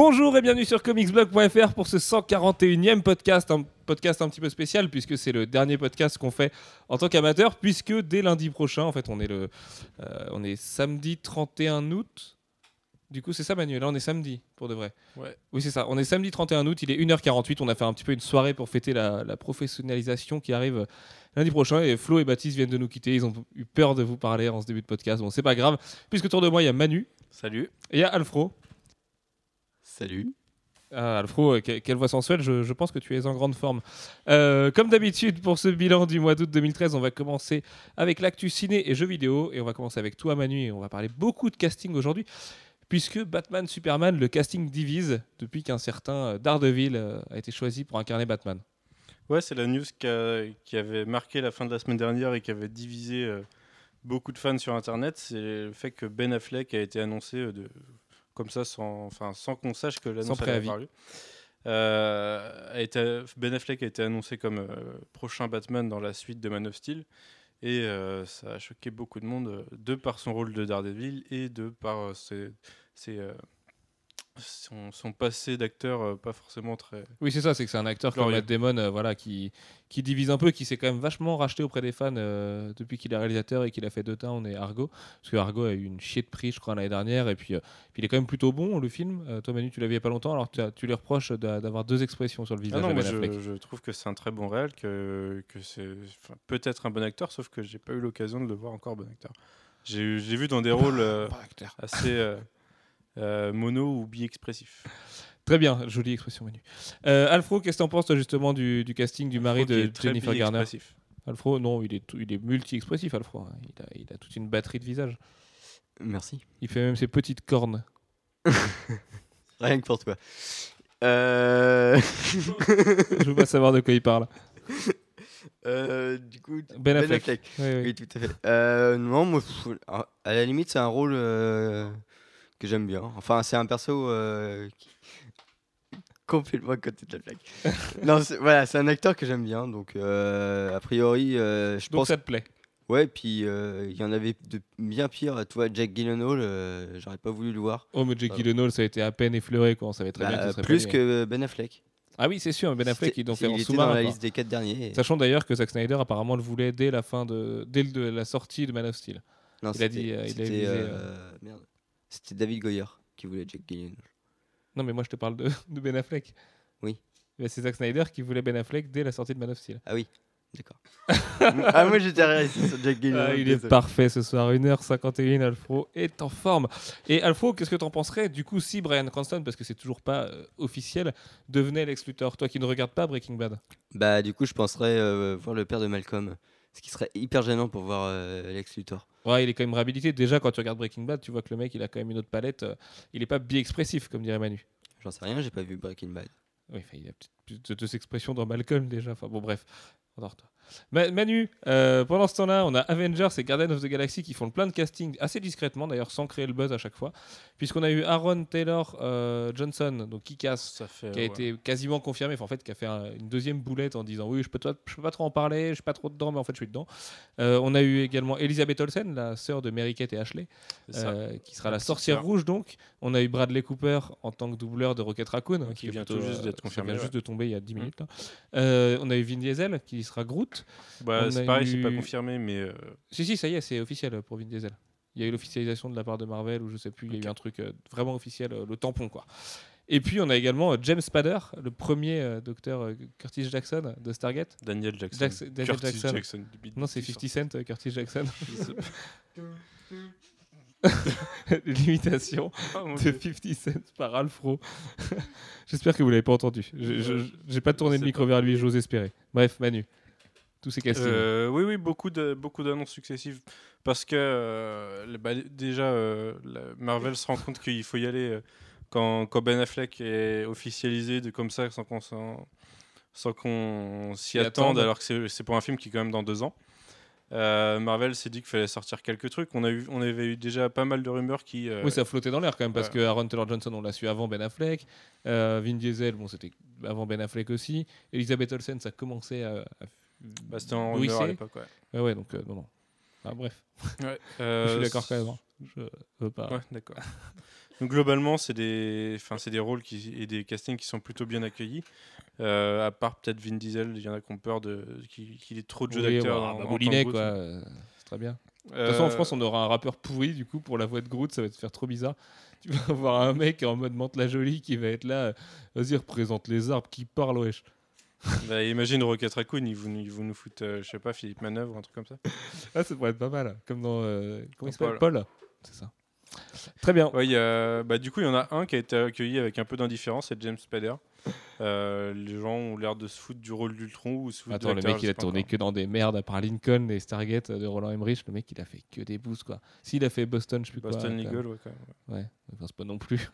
Bonjour et bienvenue sur comicsblog.fr pour ce 141e podcast, un podcast un petit peu spécial puisque c'est le dernier podcast qu'on fait en tant qu'amateur puisque dès lundi prochain, en fait on est le euh, on est samedi 31 août. Du coup, c'est ça Manuel, là on est samedi pour de vrai. Ouais. Oui, c'est ça. On est samedi 31 août, il est 1h48, on a fait un petit peu une soirée pour fêter la, la professionnalisation qui arrive lundi prochain et Flo et Baptiste viennent de nous quitter, ils ont eu peur de vous parler en ce début de podcast. Bon, c'est pas grave puisque autour de moi il y a Manu Salut. et il y a Alfro. Salut. Ah, Alfro, euh, que- quelle voix sensuelle, je, je pense que tu es en grande forme. Euh, comme d'habitude, pour ce bilan du mois d'août 2013, on va commencer avec l'actu ciné et jeux vidéo. Et on va commencer avec toi, Manu, et on va parler beaucoup de casting aujourd'hui. Puisque Batman Superman, le casting divise depuis qu'un certain euh, Daredevil a été choisi pour incarner Batman. Ouais, c'est la news qui, a- qui avait marqué la fin de la semaine dernière et qui avait divisé beaucoup de fans sur Internet. C'est le fait que Ben Affleck a été annoncé de, comme ça, sans, enfin, sans qu'on sache que l'annonce allait préavis. avoir lieu. Euh, a été- ben Affleck a été annoncé comme euh, prochain Batman dans la suite de Man of Steel. Et euh, ça a choqué beaucoup de monde, de par son rôle de Daredevil et de par ses, ses, son, son passé d'acteur euh, pas forcément très... Oui, c'est ça, c'est que c'est un acteur comme. Matt Damon euh, voilà, qui, qui divise un peu, qui s'est quand même vachement racheté auprès des fans euh, depuis qu'il est réalisateur et qu'il a fait deux Town et Argo. Parce que Argo a eu une chier de prix, je crois, l'année dernière. Et puis, puis il est quand même plutôt bon, le film. Toi, Manu, tu l'avais il y a pas longtemps, alors tu, lui reproches d'a- d'avoir deux expressions sur le Ah visage non, de moi Ben je, je trouve que c'est un très bon réel, que, que c'est peut-être un bon acteur, sauf que j'ai pas eu l'occasion de le voir encore bon acteur. J'ai vu dans des rôles euh, Bon acteur. assez mono ou bi-expressifs. Très bien, jolie expression, Manu. Euh, Alfro, qu'est-ce que t'en penses, toi, justement, du, du casting du mari de Jennifer Garner bi-expressif. Alfro, non, il est, tout- il est multi-expressif, Alfro. hein. Il, a, il a toute une batterie de visage. Merci. Il fait même ses petites cornes. Rien que pour toi. Euh... je veux pas savoir de quoi il parle. euh, du coup, Ben Affleck. Oui, oui. Oui, tout à fait. Euh, non, moi, à à la limite, c'est un rôle euh, que j'aime bien. Enfin, c'est un perso euh, qui... complètement à côté de la plaque. non, c'est- voilà, c'est un acteur que j'aime bien. Donc, euh, a priori, euh, je Donc pense. ça te plaît Ouais, puis il y en avait de bien pire. Tu vois, Jack Gyllenhaal, j'aurais pas voulu le voir. Oh, mais Ah. Gyllenhaal, ça a été à peine effleuré, quoi. On savait très bien que Bah, serait plus que Ben Affleck. Ah oui, c'est sûr, Ben Affleck, ils l'ont fait en il était sous-marin. dans la liste des quatre derniers. et- Sachant d'ailleurs que Zack Snyder apparemment le voulait dès la fin de dès la sortie de Man of Steel. Non, Il a dit, il a visé, merde. C'était David Goyer qui voulait Jack Gyllenhaal. Non, mais moi je te parle de, de Ben Affleck. Oui. Mais c'est Zack Snyder qui voulait Ben Affleck dès la sortie de Man of Steel. Ah oui, d'accord. ah moi j'étais resté sur Jack Gyllenhaal. Ah, il est parfait ce soir, 1h51, Alfro est en forme. Et Alfro, qu'est-ce que t'en penserais du coup si Brian Cranston, parce que c'est toujours pas euh, officiel, devenait Lex Luthor? Toi qui ne regardes pas Breaking Bad. Bah du coup je penserais euh, voir le père de Malcolm. Ce qui serait hyper gênant pour voir euh, Lex Luthor. Ouais, il est quand même réhabilité. Déjà, quand tu regardes Breaking Bad, tu vois que le mec, il a quand même une autre palette. euh, il est pas bi-expressif, comme dirait Manu. J'en sais rien, j'ai pas vu Breaking Bad. Oui, il y a peut-être plus de deux expressions dans Malcolm déjà. Enfin bon, bref, endors-toi. Ma- Manu, euh, pendant ce temps-là, on a Avengers et Guardians of the Galaxy qui font plein de casting assez discrètement, d'ailleurs sans créer le buzz à chaque fois, puisqu'on a eu Aaron Taylor euh, Johnson, donc qui casse, fait, qui a ouais. été quasiment confirmé, enfin, en fait, qui a fait un- une deuxième boulette en disant oui, je peux, je peux pas trop en parler, je suis pas trop dedans, mais en fait, je suis dedans. Euh, on a eu également Elizabeth Olsen, la sœur de Mary-Kate et Ashley, qui sera La sorcière rouge donc. On a eu Bradley Cooper en tant que doubleur de Rocket Raccoon, hein, Qui vient tout juste d'être qui confirmé, vient ouais. juste de tomber il y a 10 Mm. minutes. là. On a eu Vin Diesel qui sera Groot. Bah, c'est pareil, c'est pas confirmé, mais euh, Si, si, ça y est, c'est officiel pour Vin Diesel. Il y a eu l'officialisation de la part de Marvel ou je sais plus, il y a eu un truc euh, vraiment officiel, euh, le tampon quoi. Et puis on a également euh, James Spader, le premier euh, docteur euh, Curtis Jackson de Stargate. Daniel Jackson. Jackson- Daniel Curtis Jackson. beat Non, c'est du 50 Cent, euh, Curtis Jackson. L'imitation mon de Dieu. 50 Cent par Alfro. J'espère que vous l'avez pas entendu. J'ai pas tourné le micro vers lui, j'ose espérer. Bref, Manu, tous ces castings. Euh, oui, oui, beaucoup de beaucoup d'annonces successives parce que euh, bah, déjà euh, Marvel se rend compte qu'il faut y aller quand, quand Ben Affleck est officialisé de comme ça sans qu'on sans qu'on s'y attende alors que c'est- c'est pour un film qui est quand même dans deux ans. Euh, Marvel s'est dit qu'il fallait sortir quelques trucs. On, a eu, on avait eu déjà pas mal de rumeurs qui. euh, Oui, ça flottait dans l'air quand même, parce voilà. que Aaron Taylor Johnson, on l'a su avant Ben Affleck. Euh, Vin Diesel, bon, c'était avant Ben Affleck aussi. Elisabeth Olsen, ça commençait à. à bah, C'était en rumeur à l'époque. Ouais. Ouais, ouais, donc euh, non, non. Ah, bref, Ouais, je euh, suis d'accord quand même. hein. Je veux pas. Ouais, d'accord. Donc globalement, c'est des, enfin, c'est des rôles qui, et des castings qui sont plutôt bien accueillis. Euh, à part peut-être Vin Diesel, il y en a qui ont peur de qu'il qu'il ait trop de jeux Oui, d'acteurs. bah, en- bah, en tant Moulinet, que quoi. Groot. euh, C'est très bien. De toute façon, en Euh, France, on aura un rappeur pourri, du coup, pour la voix de Groot, ça va te faire trop bizarre. Tu vas avoir un mec en mode Mante la jolie qui va être là. euh, Vas-y, représente les arbres qui parlent, wesh. Bah, imagine Rocket Raccoon, ils vous, ils vous nous foutent, euh, je sais pas, Philippe Manœuvre, un truc comme ça. Ah, ça pourrait être pas mal. Comme dans. euh, comment il Dans s'appelle? Paul. C'est ça. Très bien. Ouais, il y a- bah, du coup, il y en a un qui a été accueilli avec un peu d'indifférence, c'est James Spader. Euh, les gens ont l'air de se foutre du rôle d'Ultron ou se foutre Attends, de le l'acteur, mec, je il a pas tourné encore. que dans des merdes, à part Lincoln et Stargate de Roland Emmerich. Le mec, il a fait que des boosts, quoi. S'il a fait Boston, je sais plus quoi. Boston Legal, ouais, quand même. Ouais, enfin, c'est pas non plus.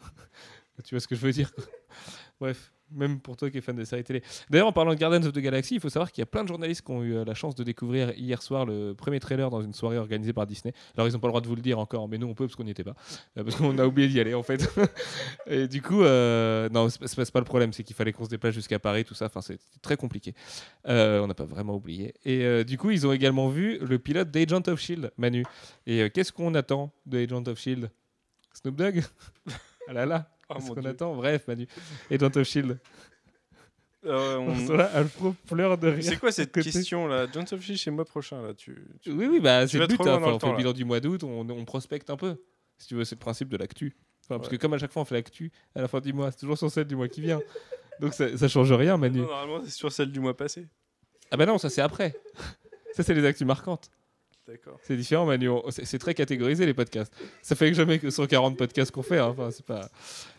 Tu vois ce que je veux dire? Bref, même pour toi qui es fan de séries télé. D'ailleurs, en parlant de Guardians of the Galaxy, il faut savoir qu'il y a plein de journalistes qui ont eu euh, la chance de découvrir hier soir le premier trailer dans une soirée organisée par Disney. Alors, ils n'ont pas le droit de vous le dire encore, mais nous, on peut parce qu'on n'y était pas. Euh, parce qu'on a oublié d'y aller, en fait. Et du coup, euh, non, c'est pas- pas, le problème, c'est qu'il fallait qu'on se déplace jusqu'à Paris, tout ça. Enfin, c'est très compliqué. Euh, on n'a pas vraiment oublié. Et du coup, ils ont également vu le pilote d'Agent of Shield, Manu. Et qu'est-ce qu'on attend de Agent of Shield Snoop Dogg? Ah là là Oh, mon qu'on Dieu. attend Bref, Manu. Agent of Shield. Euh, on-. Là, Alfro pleure de rire. C'est quoi cette question là? John Sophie chez moi prochain là tu, tu- Oui, oui, bah, c'est le but. hein. dans Enfin, le on fait le bilan du mois d'août, on, on prospecte un peu. Si tu veux, c'est le principe de l'actu. Enfin, Parce que comme à chaque fois, on fait l'actu à la fin du mois, c'est toujours sur celle du mois qui vient. Donc ça, ça change rien, Manu. Non, Normalement c'est sur celle du mois passé. Ah bah non, ça c'est après. ça, c'est les actus marquantes. D'accord. C'est différent, Manu. C'est très catégorisé les podcasts. Ça fait que jamais que 140 podcasts qu'on fait. hein. Enfin, c'est pas.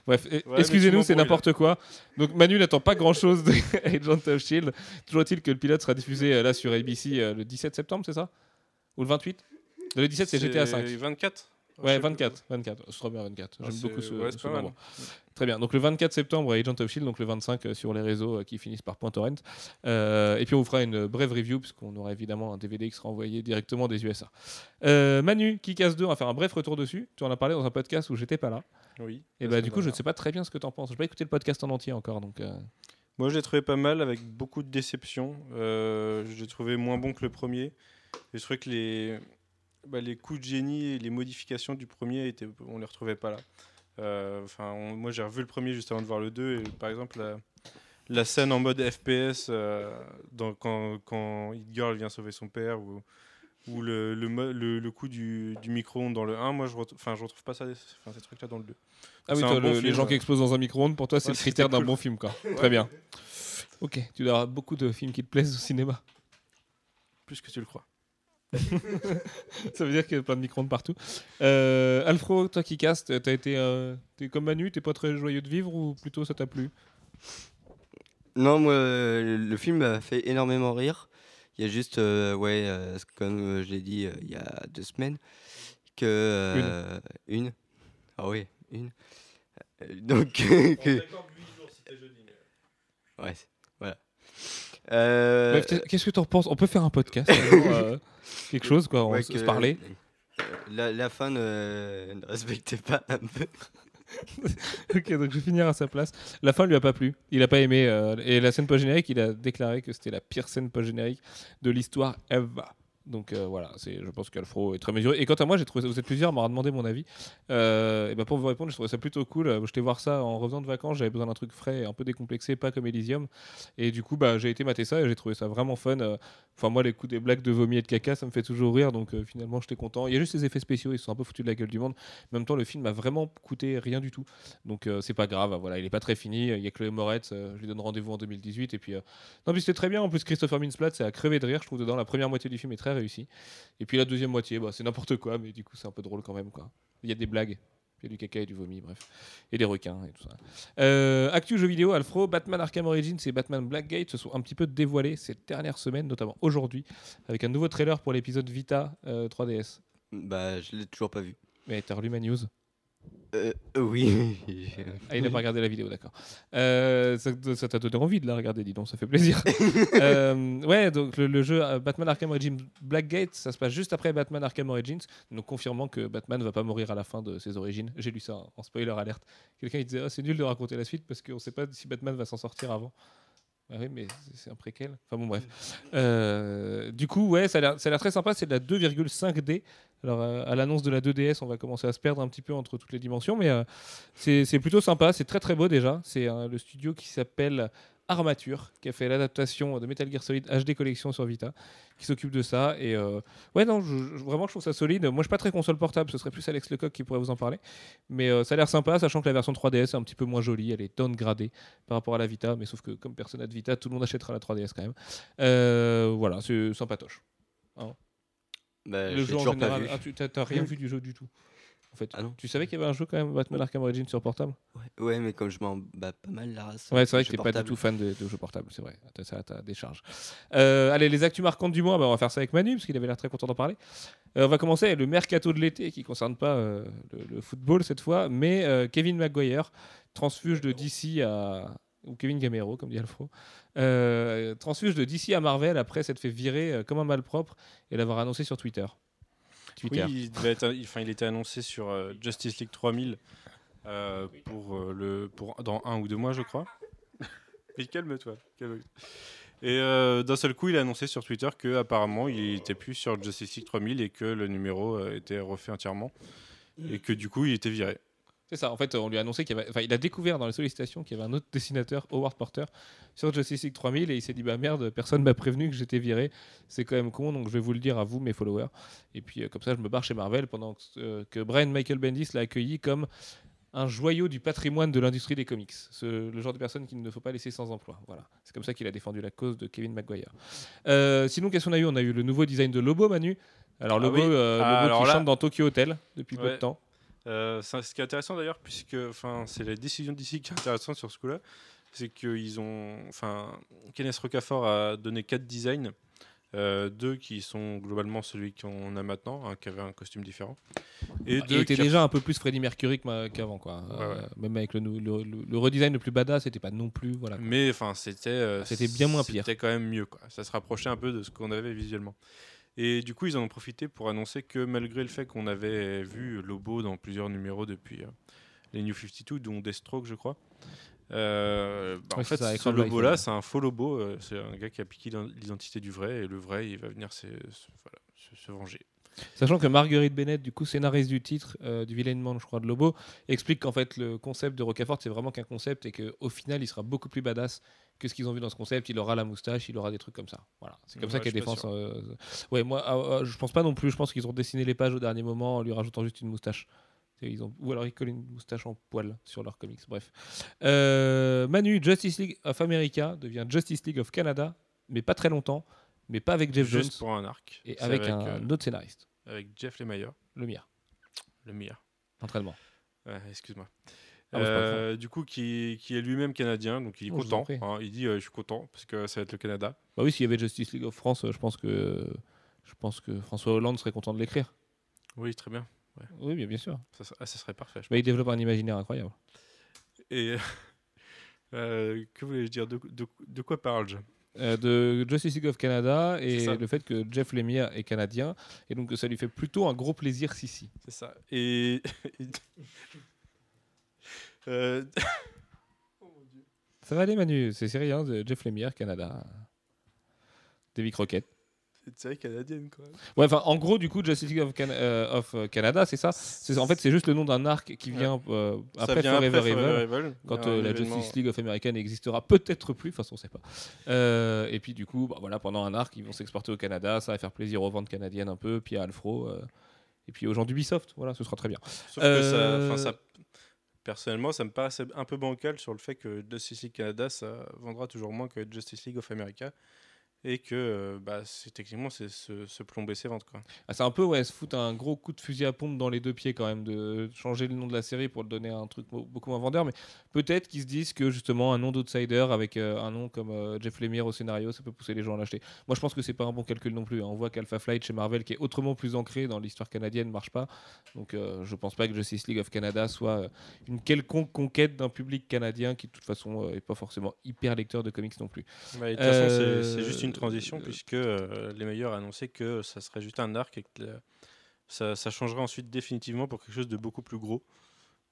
Bref, Ouais, mais excusez-nous, c'est n'importe quoi. Donc Manu n'attend pas grand-chose de Agent of Shield. Toujours est-il que le pilote sera diffusé euh, là sur ABC euh, le 17 septembre, c'est ça? Ou le 28 Le 17 c'est GTA 5. 24 Je Ouais, sais pas. 24, 24. Ce sera bien 24. Ah, J'aime c'est- beaucoup ce, ouais, c'est ce pas mal. nombre. Très bien. Donc le 24 septembre, Agent of Shield, donc le 25 euh, sur les réseaux euh, qui finissent par .torrent. Euh, et puis on vous fera une brève review puisqu'on aura évidemment un DVD qui sera envoyé directement des USA. Euh, Manu, qui casse 2, on va faire un bref retour dessus. Tu en as parlé dans un podcast où j'étais pas là. Oui. Et la bah du coup, je ne sais pas très bien ce que tu en penses. Je n'ai pas écouté le podcast en entier encore, donc. euh, Moi, je l'ai trouvé pas mal avec beaucoup de déception. Euh, je l'ai trouvé moins bon que le premier. Je trouvais que les, bah, les coups de génie et les modifications du premier, étaient, on les retrouvait pas là. Euh, Enfin, moi, j'ai revu le premier juste avant de voir le 2. Et par exemple, la, la scène en mode FPS, euh, dans, quand, quand Hit Girl vient sauver son père, ou, ou le, le, mo- le, le coup du, du micro-ondes dans le 1, moi, je, enfin, je retrouve pas ça, ces trucs-là dans le 2. Ah oui, toi, bon les gens ouais. qui explosent dans un micro-ondes, pour toi, c'est Ouais, le critère d'un cool. bon film, quoi. Très bien. Ok, tu dois avoir beaucoup de films qui te plaisent au cinéma. Plus que tu le crois. Ça veut dire qu'il y a plein de micro-ondes partout. Euh, Alfro, toi qui castes, t'as été euh, t'es comme Manu, t'es pas très joyeux de vivre ou plutôt ça t'a plu? Non, moi, le film m'a fait énormément rire. Il y a juste, euh, ouais, euh, comme euh, je l'ai dit euh, il y a deux semaines, que. euh, une. Ah oui, une. Euh, Donc. que- ouais, voilà. Euh, Qu'est-ce que t'en penses? On peut faire un podcast, euh, quelque chose, quoi, on ouais, se euh, La, la fin ne, ne respectait pas un peu. ok, donc je vais finir à sa place. La fin lui a pas plu, il a pas aimé. euh, et la scène post-générique, il a déclaré que c'était la pire scène post-générique de l'histoire ever. Donc euh, voilà, c'est, je pense qu'Alfro est très mesuré. Et quant à moi, j'ai trouvé vous êtes plusieurs à m'avoir demandé mon avis. Euh, et ben pour vous répondre, je trouvais ça plutôt cool. J'étais voir ça en revenant de vacances, j'avais besoin d'un truc frais, un peu décomplexé, pas comme Elysium. Et du coup, bah, j'ai été mater ça et j'ai trouvé ça vraiment fun. Euh, Enfin, moi, les coups des blagues de vomi et de caca, ça me fait toujours rire. Donc finalement, j'étais content. Il y a juste les effets spéciaux, ils sont un peu foutus de la gueule du monde. En même temps, le film a vraiment coûté rien du tout. Donc c'est pas grave, voilà, il est pas très fini. Il y a Chloé Moretz, je lui donne rendez-vous en 2018. Et puis, non, puis c'était très bien. En plus, Christopher Mintz-Platt, c'est à crever de rire, je trouve, dedans. La première moitié du film est très réussie. Et puis la deuxième moitié, bah, c'est n'importe quoi, mais du coup, c'est un peu drôle quand même. quoi. Il y a des blagues. Il y a du caca et du vomi, bref. Et des requins et tout ça. Euh, actu jeux vidéo, Alfro, Batman Arkham Origins et Batman Blackgate se sont un petit peu dévoilés ces dernières semaines, notamment aujourd'hui, avec un nouveau trailer pour l'épisode Vita euh, 3DS. Bah, je l'ai toujours pas vu. Mais t'as relu ma news Euh, euh, oui. Ah, il n'a pas regardé la vidéo, d'accord. Euh, ça t'a donné envie de la regarder, dis donc, ça fait plaisir. Euh, ouais, donc le, le jeu Batman Arkham Origins Blackgate, ça se passe juste après Batman Arkham Origins, donc confirmant que Batman va pas mourir à la fin de ses origines. J'ai lu ça en spoiler alerte. Quelqu'un disait Ah, c'est nul de raconter la suite parce qu'on sait pas si Batman va s'en sortir avant. Ah oui, mais c'est- un préquel. Enfin bon, bref. Euh, du coup, ouais, ça a l'air très sympa. C'est de la 2,5D. Alors, euh, à l'annonce de la 2DS, on va commencer à se perdre un petit peu entre toutes les dimensions, mais euh, c'est plutôt sympa. C'est très très beau déjà. C'est le studio qui s'appelle Armature, qui a fait l'adaptation de Metal Gear Solid HD Collection sur Vita, qui s'occupe de ça. Et euh, ouais, non, je- je- vraiment, je trouve ça solide. Moi, je suis pas très console portable. Ce serait plus Alex Lecoq qui pourrait vous en parler. Mais euh, ça a l'air sympa, sachant que la version 3DS est un petit peu moins jolie. Elle est downgradée par rapport à la Vita, mais sauf que comme personne n'a de Vita, tout le monde achètera la 3DS quand même. Euh, voilà, c'est sympatoche. Bah, le jeu en général, pas vu. ah, tu t'as t'as rien vu du jeu du tout. En fait, Ah non. tu savais qu'il y avait un jeu quand même, Batman Arkham Origins sur portable? Ouais, ouais, mais comme je m'en bats pas mal la race. Ouais, c'est vrai que t'es pas du tout fan de, de jeux portables, c'est vrai. Ça, t'as des charges. Euh, allez, les actus marquantes du mois, bah, on va faire ça avec Manu, parce qu'il avait l'air très content d'en parler. Euh, on va commencer avec le mercato de l'été, qui concerne pas euh, le, le football cette fois, mais Kevin Maguire, transfuge de DC à. ou Kevin Gamero, comme dit Alfro. Euh, transfuge de DC à Marvel après s'être fait virer euh, comme un malpropre et l'avoir annoncé sur Twitter. Twitter. Oui, il, devait être, il, enfin, il était annoncé sur euh, Justice League 3000 euh, pour, euh, le, pour dans un ou deux mois, je crois. Mais calme-toi. calme Et euh, d'un seul coup, il a annoncé sur Twitter que apparemment, il était plus sur Justice League 3000 et que le numéro euh, était refait entièrement et que du coup, il était viré. C'est ça, en fait, on lui a annoncé qu'il avait. Enfin, il a découvert dans les sollicitations qu'il y avait un autre dessinateur, Howard Porter, sur Justice League 3000 et il s'est dit Bah merde, personne m'a prévenu que j'étais viré. C'est quand même con, donc je vais vous le dire à vous, mes followers. Et puis, euh, comme ça, je me barre chez Marvel pendant que, euh, que Brian Michael Bendis l'a accueilli comme un joyau du patrimoine de l'industrie des comics. Ce- le genre de personne qu'il ne faut pas laisser sans emploi. Voilà. C'est comme ça qu'il a défendu la cause de Kevin Maguire. Euh, sinon, qu'est-ce qu'on a eu? On a eu le nouveau design de Lobo, Manu. Alors, Ah Lobo, oui. euh, Ah, Lobo alors qui là- chante dans Tokyo Hotel depuis peu de temps. Euh, ce qui est intéressant d'ailleurs, puisque c'est la décision d'ici qui est intéressante sur ce coup-là, c'est qu'ils ont. Enfin, Kenneth Rocafort a donné quatre designs, euh, deux qui sont globalement celui qu'on a maintenant, un qui avait un costume différent, et il était déjà un peu plus Freddie Mercury qu'avant quoi. Ouais, Euh, ouais. Même avec le, redesign le plus badass, c'était pas non plus voilà. quoi. Mais enfin, c'était. euh, C'était bien moins pire. C'était quand même mieux, quoi. Ça se rapprochait un peu de ce qu'on avait visuellement. Et du coup, ils en ont profité pour annoncer que malgré le fait qu'on avait vu Lobo dans plusieurs numéros depuis euh, les New 52, dont Deathstroke, je crois. euh, bah, en fait, ça, ce lobo-là, c'est un faux lobo. euh, c'est un gars qui a piqué l'identité du vrai, et le vrai, il va venir se, se- voilà, se- se venger. Sachant que Marguerite Bennett, du coup scénariste du titre euh, du Villainement, je crois, de Lobo, explique qu'en fait le concept de Rocafort c'est vraiment qu'un concept et qu'au final il sera beaucoup plus badass que ce qu'ils ont vu dans ce concept. Il aura la moustache, il aura des trucs comme ça. Voilà, c'est comme ça Ouais, qu'elle défend. euh, Ouais, moi ah, je pense pas non plus. Je pense qu'ils ont dessiné les pages au dernier moment en lui rajoutant juste une moustache. Et Ils ont... Ou alors ils collent une moustache en poil sur leurs comics. Bref. Euh, Manu, Justice League of America devient Justice League of Canada, mais pas très longtemps, mais pas avec Jeff Juste Jones pour un arc. et C'est avec, un euh, autre scénariste, avec Jeff Lemire, le mien, le meilleur. entraînement. Ouais, excuse-moi. Ah, Euh, du coup, qui, qui est lui-même canadien, donc il est Oh, content. hein. il dit euh, Je suis content parce que ça va être le Canada. Bah oui, s'il y avait Justice League of France, je pense que je pense que François Hollande serait content de l'écrire. Oui, très bien. Oui, bien, bien sûr. Ça, serait- ah, ça serait parfait. je Bah, il développe un imaginaire incroyable. Et euh, que voulais-je dire? De, de- de quoi parle-je? Euh, de Justice League of Canada et le fait que Jeff Lemire est canadien et donc ça lui fait plutôt un gros plaisir si C'est ça. Et. Euh, Ça va aller Manu, c'est rien Jeff Lemire, Canada. Davy Crockett. C'est une série canadienne, quoi. Ouais, enfin, en gros, du coup, Justice League of, Can- euh, of, euh, Canada, c'est ça. C'est- En fait, c'est juste le nom d'un arc qui vient euh, après vient Forever après Evil. Forever Evil. quand euh, la événement- Justice League of America n'existera peut-être plus, enfin on sait pas. Euh, et puis du coup, bah, voilà, pendant un arc, ils vont s'exporter au Canada, ça va faire plaisir aux ventes canadiennes un peu, puis à Alfro, euh, et puis aux gens d'Ubisoft, voilà, ce sera très bien. Sauf que ça, enfin, ça- Personnellement, ça me paraît un peu bancal sur le fait que Justice League Canada, ça vendra toujours moins que Justice League of America. Et que, euh, bah, c'est techniquement, c'est se, se plomber ses ventes, quoi. Ah, c'est un peu, ouais, se foutre un gros coup de fusil à pompe dans les deux pieds quand même, de changer le nom de la série pour le donner à un truc beaucoup moins vendeur, mais peut-être qu'ils se disent que justement un nom d'outsider avec euh, un nom comme euh, Jeff Lemire au scénario, ça peut pousser les gens à l'acheter. Moi je pense que c'est pas un bon calcul non plus. hein. On voit qu'Alpha Flight chez Marvel, qui est autrement plus ancré dans l'histoire canadienne, marche pas. Donc euh, je pense pas que Justice League of Canada soit une quelconque conquête d'un public canadien qui de toute façon est pas forcément hyper lecteur de comics non plus. Bah, de toute façon, c'est- c'est juste une transition, euh, puisque euh, les meilleurs a annoncé que ça serait juste un arc et que ça, ça changerait ensuite définitivement pour quelque chose de beaucoup plus gros.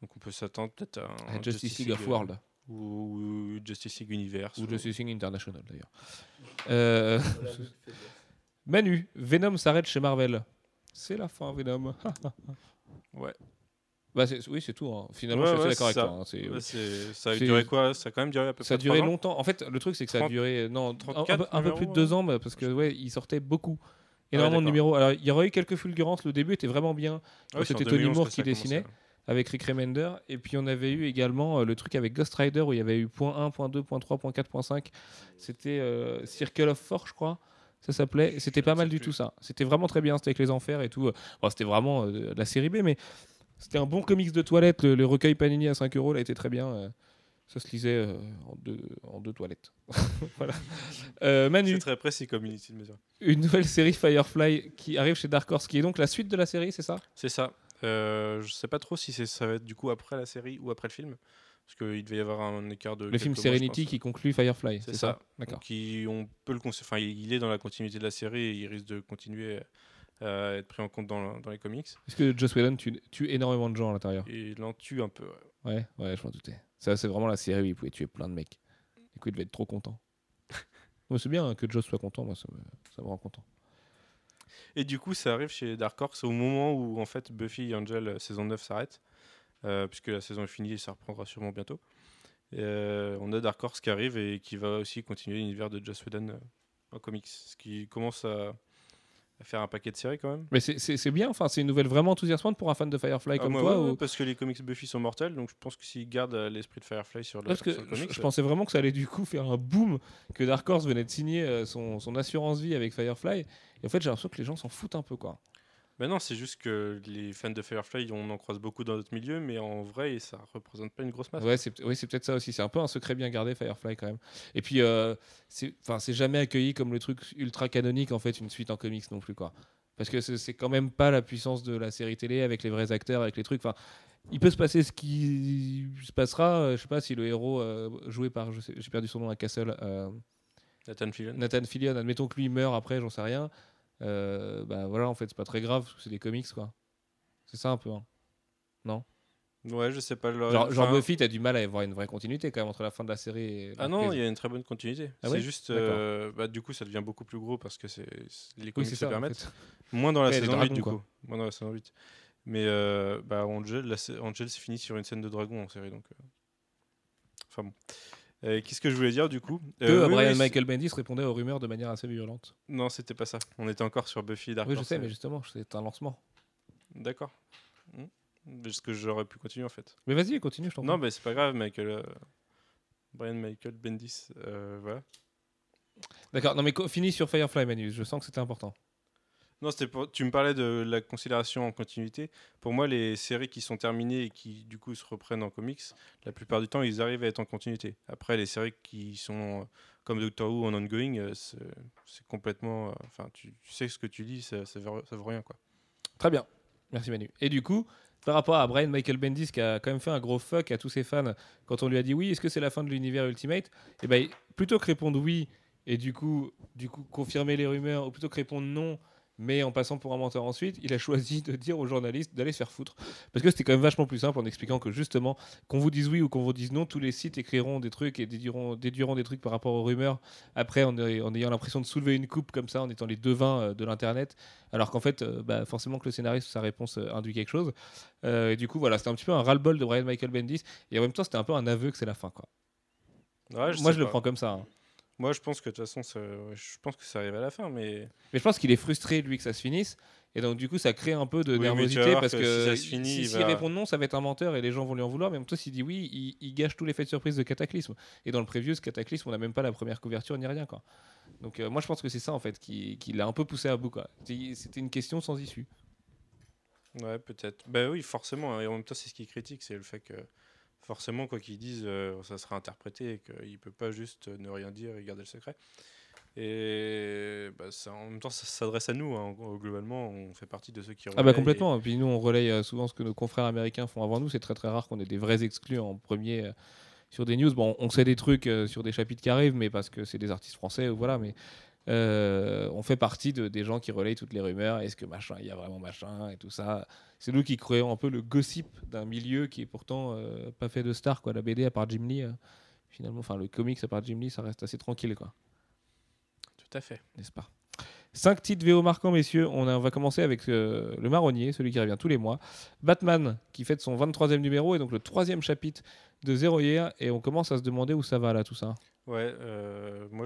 Donc on peut s'attendre peut-être à un, Justice League of euh, World. Ou Justice League Universe. Ou Justice League International d'ailleurs. Euh, Manu, Venom s'arrête chez Marvel. C'est la fin, Venom. Ouais. Bah, c'est- oui, c'est tout. hein. Finalement, Ouais, je suis ouais, d'accord avec toi. hein. Ouais, c'est- ça a duré quoi? Ça a quand même duré à peu Ça a près duré longtemps. En fait, le truc, c'est que ça a 30 duré non, un- un, 34 peu- un peu plus de deux ouais. ans, parce que ouais, il sortait beaucoup. Ah Énormément de numéros. Alors, il y aurait eu quelques fulgurances. Le début était vraiment bien. Ah C'était Tony 2011 Moore qui dessinait. avec Rick Remender. Et puis on avait eu également euh, le truc avec Ghost Rider où il y avait eu point 1, point 2, point 3, point 4, point 5. C'était euh, Circle of Force, je crois. Ça s'appelait. C'était pas mal du plus. tout ça. C'était vraiment très bien. C'était avec les enfers et tout. C'était vraiment euh, la série B, mais c'était un bon comics de toilette. Le, le recueil Panini à 5 euros, là, était très bien. euh, ça se lisait euh, en, deux, en deux toilettes. voilà. Euh, Manu, C'est très précis comme unité de mesure. une nouvelle série Firefly qui arrive chez Dark Horse, qui est donc la suite de la série, c'est ça? C'est ça. Euh, je sais pas trop si ça va être du coup après la série ou après le film. Parce qu'il devait y avoir un écart de. Le film mois, Serenity qui conclut Firefly, C'est ça, ça? D'accord. Qui, on peut le cons- enfin, il est dans la continuité de la série et il risque de continuer être pris en compte dans, dans les comics. Est-ce que Joss Whedon tue, tue énormément de gens à l'intérieur? Il en tue un peu. ouais. Ouais, ouais, je m'en doutais. Ça, c'est vraiment la série où il pouvait tuer plein de mecs. Du coup, il devait être trop content. Moi, c'est bien hein, que Joss soit content, moi, ça me, ça me rend content. Et du coup, ça arrive chez Dark Horse au moment où en fait Buffy et Angel euh, saison 9 s'arrête. euh, puisque la saison est finie et ça reprendra sûrement bientôt. Et, euh, on a Dark Horse qui arrive et qui va aussi continuer l'univers de Joss Whedon euh, en comics. Ce qui commence à faire un paquet de séries quand même. Mais c'est- bien, enfin, c'est une nouvelle vraiment enthousiasmante pour un fan de Firefly Ah, comme moi, toi. ouais, ou- ouais, Parce que les comics Buffy sont mortels, donc je pense que s'ils gardent euh, l'esprit de Firefly sur le, Parce que sur le je, comics, je euh, pensais vraiment que ça allait du coup faire un boom, que Dark Horse venait de signer euh, son, son assurance vie avec Firefly. Et en fait, j'ai l'impression que les gens s'en foutent un peu, quoi. Ben non, c'est juste que les fans de Firefly, on en croise beaucoup dans notre milieu, mais en vrai, ça représente pas une grosse masse. Ouais, c'est oui, c'est peut-être ça aussi. C'est un peu un secret bien gardé, Firefly, quand même. Et puis, euh, c'est jamais accueilli comme le truc ultra canonique, en fait, une suite en comics non plus, quoi. Parce que c'est quand même pas la puissance de la série télé avec les vrais acteurs, avec les trucs. Enfin, il peut se passer ce qui se passera. euh, je sais pas si le héros euh, joué par, j'ai perdu son nom à Castle, euh, Nathan Fillion. Nathan Fillion, admettons que lui meurt après, j'en sais rien. Euh, bah voilà, en fait, c'est pas très grave, parce que c'est des comics, quoi. C'est ça un peu. hein. Ouais, je sais pas. le- Genre, genre enfin, Buffy, t'as du mal à avoir une vraie continuité quand même entre la fin de la série et. Ah non, il y a une très bonne continuité. Ah c'est ouais? juste, euh, bah, du coup, ça devient beaucoup plus gros parce que c'est c'est- les Oui, comics c'est se ça. en permettent. fait. Moins dans la Ouais, saison 8 dragons, du quoi. coup. Moins dans la saison 8. Mais euh, bah, Angel, la Angel se finit sur une scène de dragon en série donc. euh, Enfin bon. Euh, Qu'est-ce que je voulais dire du coup Que Euh, oui, Brian oui, Michael Bendis répondait aux rumeurs de manière assez violente. Non, c'était pas ça. On était encore sur Buffy Dark oui, je sais, mais justement, c'est un lancement. D'accord. Hmm. Parce que j'aurais pu continuer en fait. Mais vas-y, continue, je t'en Non, mais c'est pas grave, Michael. euh, Brian Michael Bendis, voilà. D'accord, non, mais finis sur Firefly, Manu. Je sens que c'était important. Non, c'était tu me parlais de la considération en continuité. Pour moi, les séries qui sont terminées et qui du coup se reprennent en comics, la plupart du temps, ils arrivent à être en continuité. Après, les séries qui sont euh, comme Doctor Who en ongoing, euh, c'est complètement. euh, Enfin, tu, tu sais ce que tu dis, ça, ça, vaut, rien quoi. Très bien. Merci, Manu. Et du coup, par rapport à Brian Michael Bendis, qui a quand même fait un gros fuck à tous ses fans quand on lui a dit oui, est-ce que c'est la fin de l'univers Ultimate? Et ben, plutôt que répondre oui et du coup, du coup confirmer les rumeurs, ou plutôt que répondre non, mais en passant pour un menteur ensuite, il a choisi de dire aux journalistes d'aller se faire foutre. Parce que c'était quand même vachement plus simple en expliquant que justement, qu'on vous dise oui ou qu'on vous dise non, tous les sites écriront des trucs et déduiront, déduiront des trucs par rapport aux rumeurs. Après, en, en ayant l'impression de soulever une coupe comme ça, en étant les devins euh, de l'internet, alors qu'en fait, euh, bah, forcément que le scénariste, sa réponse euh, induit quelque chose. Euh, et du coup, voilà, c'était un petit peu un ras-le-bol de Brian Michael Bendis. Et en même temps, c'était un peu un aveu que c'est la fin. Quoi. Ouais, Moi, je le prends comme ça. hein. Moi, je pense que de toute façon, ça- je pense que ça arrive à la fin, mais Mais je pense qu'il est frustré, lui, que ça se finisse. Et donc, du coup, ça crée un peu de Oui, nervosité parce que que, si ça se finit, si- il s'il va- répond non, ça va être un menteur et les gens vont lui en vouloir. Mais en même temps, s'il dit oui, il, il gâche tout l'effet de surprise de Cataclysme. Et dans le preview, ce Cataclysme, on n'a même pas la première couverture ni rien. Quoi. Donc, euh, moi, je pense que c'est ça, en fait, qui, qui l'a un peu poussé à bout. quoi. C'était une question sans issue. Ouais, peut-être. Ben oui, forcément. Et en même temps, c'est ce qu'il critique, c'est le fait que forcément, quoi qu'ils disent, euh, ça sera interprété et qu'il peut pas juste ne rien dire et garder le secret. Et bah, ça, en même temps, ça s'adresse à nous. hein. Globalement, on fait partie de ceux qui. Ah bah complètement. Et puis nous, on relaye euh, souvent ce que nos confrères américains font avant nous. C'est très très rare qu'on ait des vrais exclus en premier euh, sur des news. Bon, on sait des trucs sur des chapitres qui arrivent, mais parce que c'est des artistes français ou voilà. Mais Euh, on fait partie de, des gens qui relayent toutes les rumeurs. Est-ce que machin, il y a vraiment machin et tout ça? C'est nous qui créons un peu le gossip d'un milieu qui est pourtant euh, pas fait de stars. Quoi. La BD, à part Jim Lee, euh, finalement, enfin le comics, à part Jim Lee, ça reste assez tranquille. Quoi. Tout à fait. N'est-ce pas? Cinq titres VO marquants, messieurs. On, a- on va commencer avec euh, le marronnier, celui qui revient tous les mois. Batman, qui fête son 23e numéro et donc le troisième chapitre de Zero Year. Et on commence à se demander où ça va là, tout ça. Ouais, euh, moi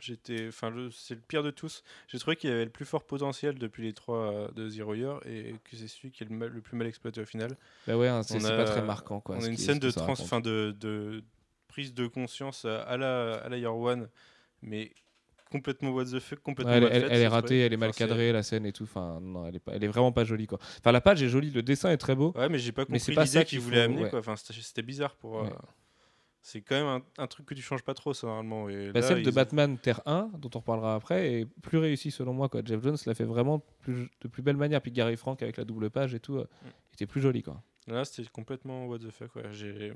j'étais. Enfin, c'est le pire de tous. J'ai trouvé qu'il avait le plus fort potentiel depuis les trois de Zero Year et que c'est celui qui est le, mal- le plus mal exploité au final. Bah ouais, hein, c'est pas très marquant. Quoi, on a une scène de, trans, de, de prise de conscience à à la, à la Year One, mais complètement what the fuck, complètement Ouais, elle, mal elle- est ratée, elle est mal Enfin, cadrée, la scène et tout. Enfin, non, elle est, pas, elle est vraiment pas jolie. Quoi. Enfin, la page est jolie, le dessin est très beau. Ouais, mais j'ai pas compris pas ça l'idée qu'il qu'il voulait faut- amener. ouais. Quoi. Enfin, c'était bizarre pour. euh. C'est quand même un, un truc que tu changes pas trop, ça, normalement. Et Bah, là, celle de Batman Terre 1, dont on reparlera après, est plus réussie selon moi. Quoi. Jeff Jones l'a fait vraiment plus- de plus belle manière. Puis Gary Frank avec la double page et tout, euh, Mm. était plus joli. Quoi. Là, c'était complètement what the fuck. Ouais. Je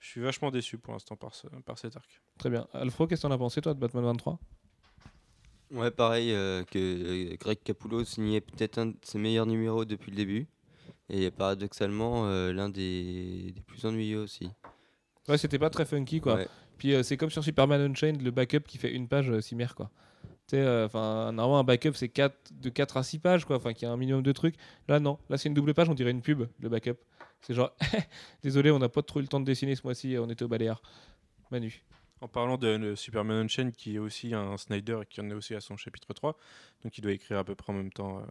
suis vachement déçu pour l'instant par, ce- par cet arc. Très bien. Alfro, qu'est-ce que t'en as pensé toi de Batman 23 Ouais, pareil euh, que euh, Greg Capullo signait peut-être un de ses meilleurs numéros depuis le début. Et paradoxalement, euh, l'un des, des plus ennuyeux aussi. Ouais, c'était pas très funky. quoi. Ouais. Puis euh, c'est comme sur Superman Unchained, le backup qui fait une page euh, cimaire. Quoi. Tu sais, euh, enfin, normalement, un backup, c'est quatre- de 4 à 6 pages, quoi. Enfin, qu'il y a un minimum de trucs. Là, non. Là, c'est une double page, on dirait une pub, le backup. C'est genre, désolé, on n'a pas trop eu le temps de dessiner ce mois-ci, on était au Baléares. Manu. En parlant de Superman Unchained, qui est aussi un Snyder et qui en est aussi à son chapitre 3, donc il doit écrire à peu près en même temps. euh.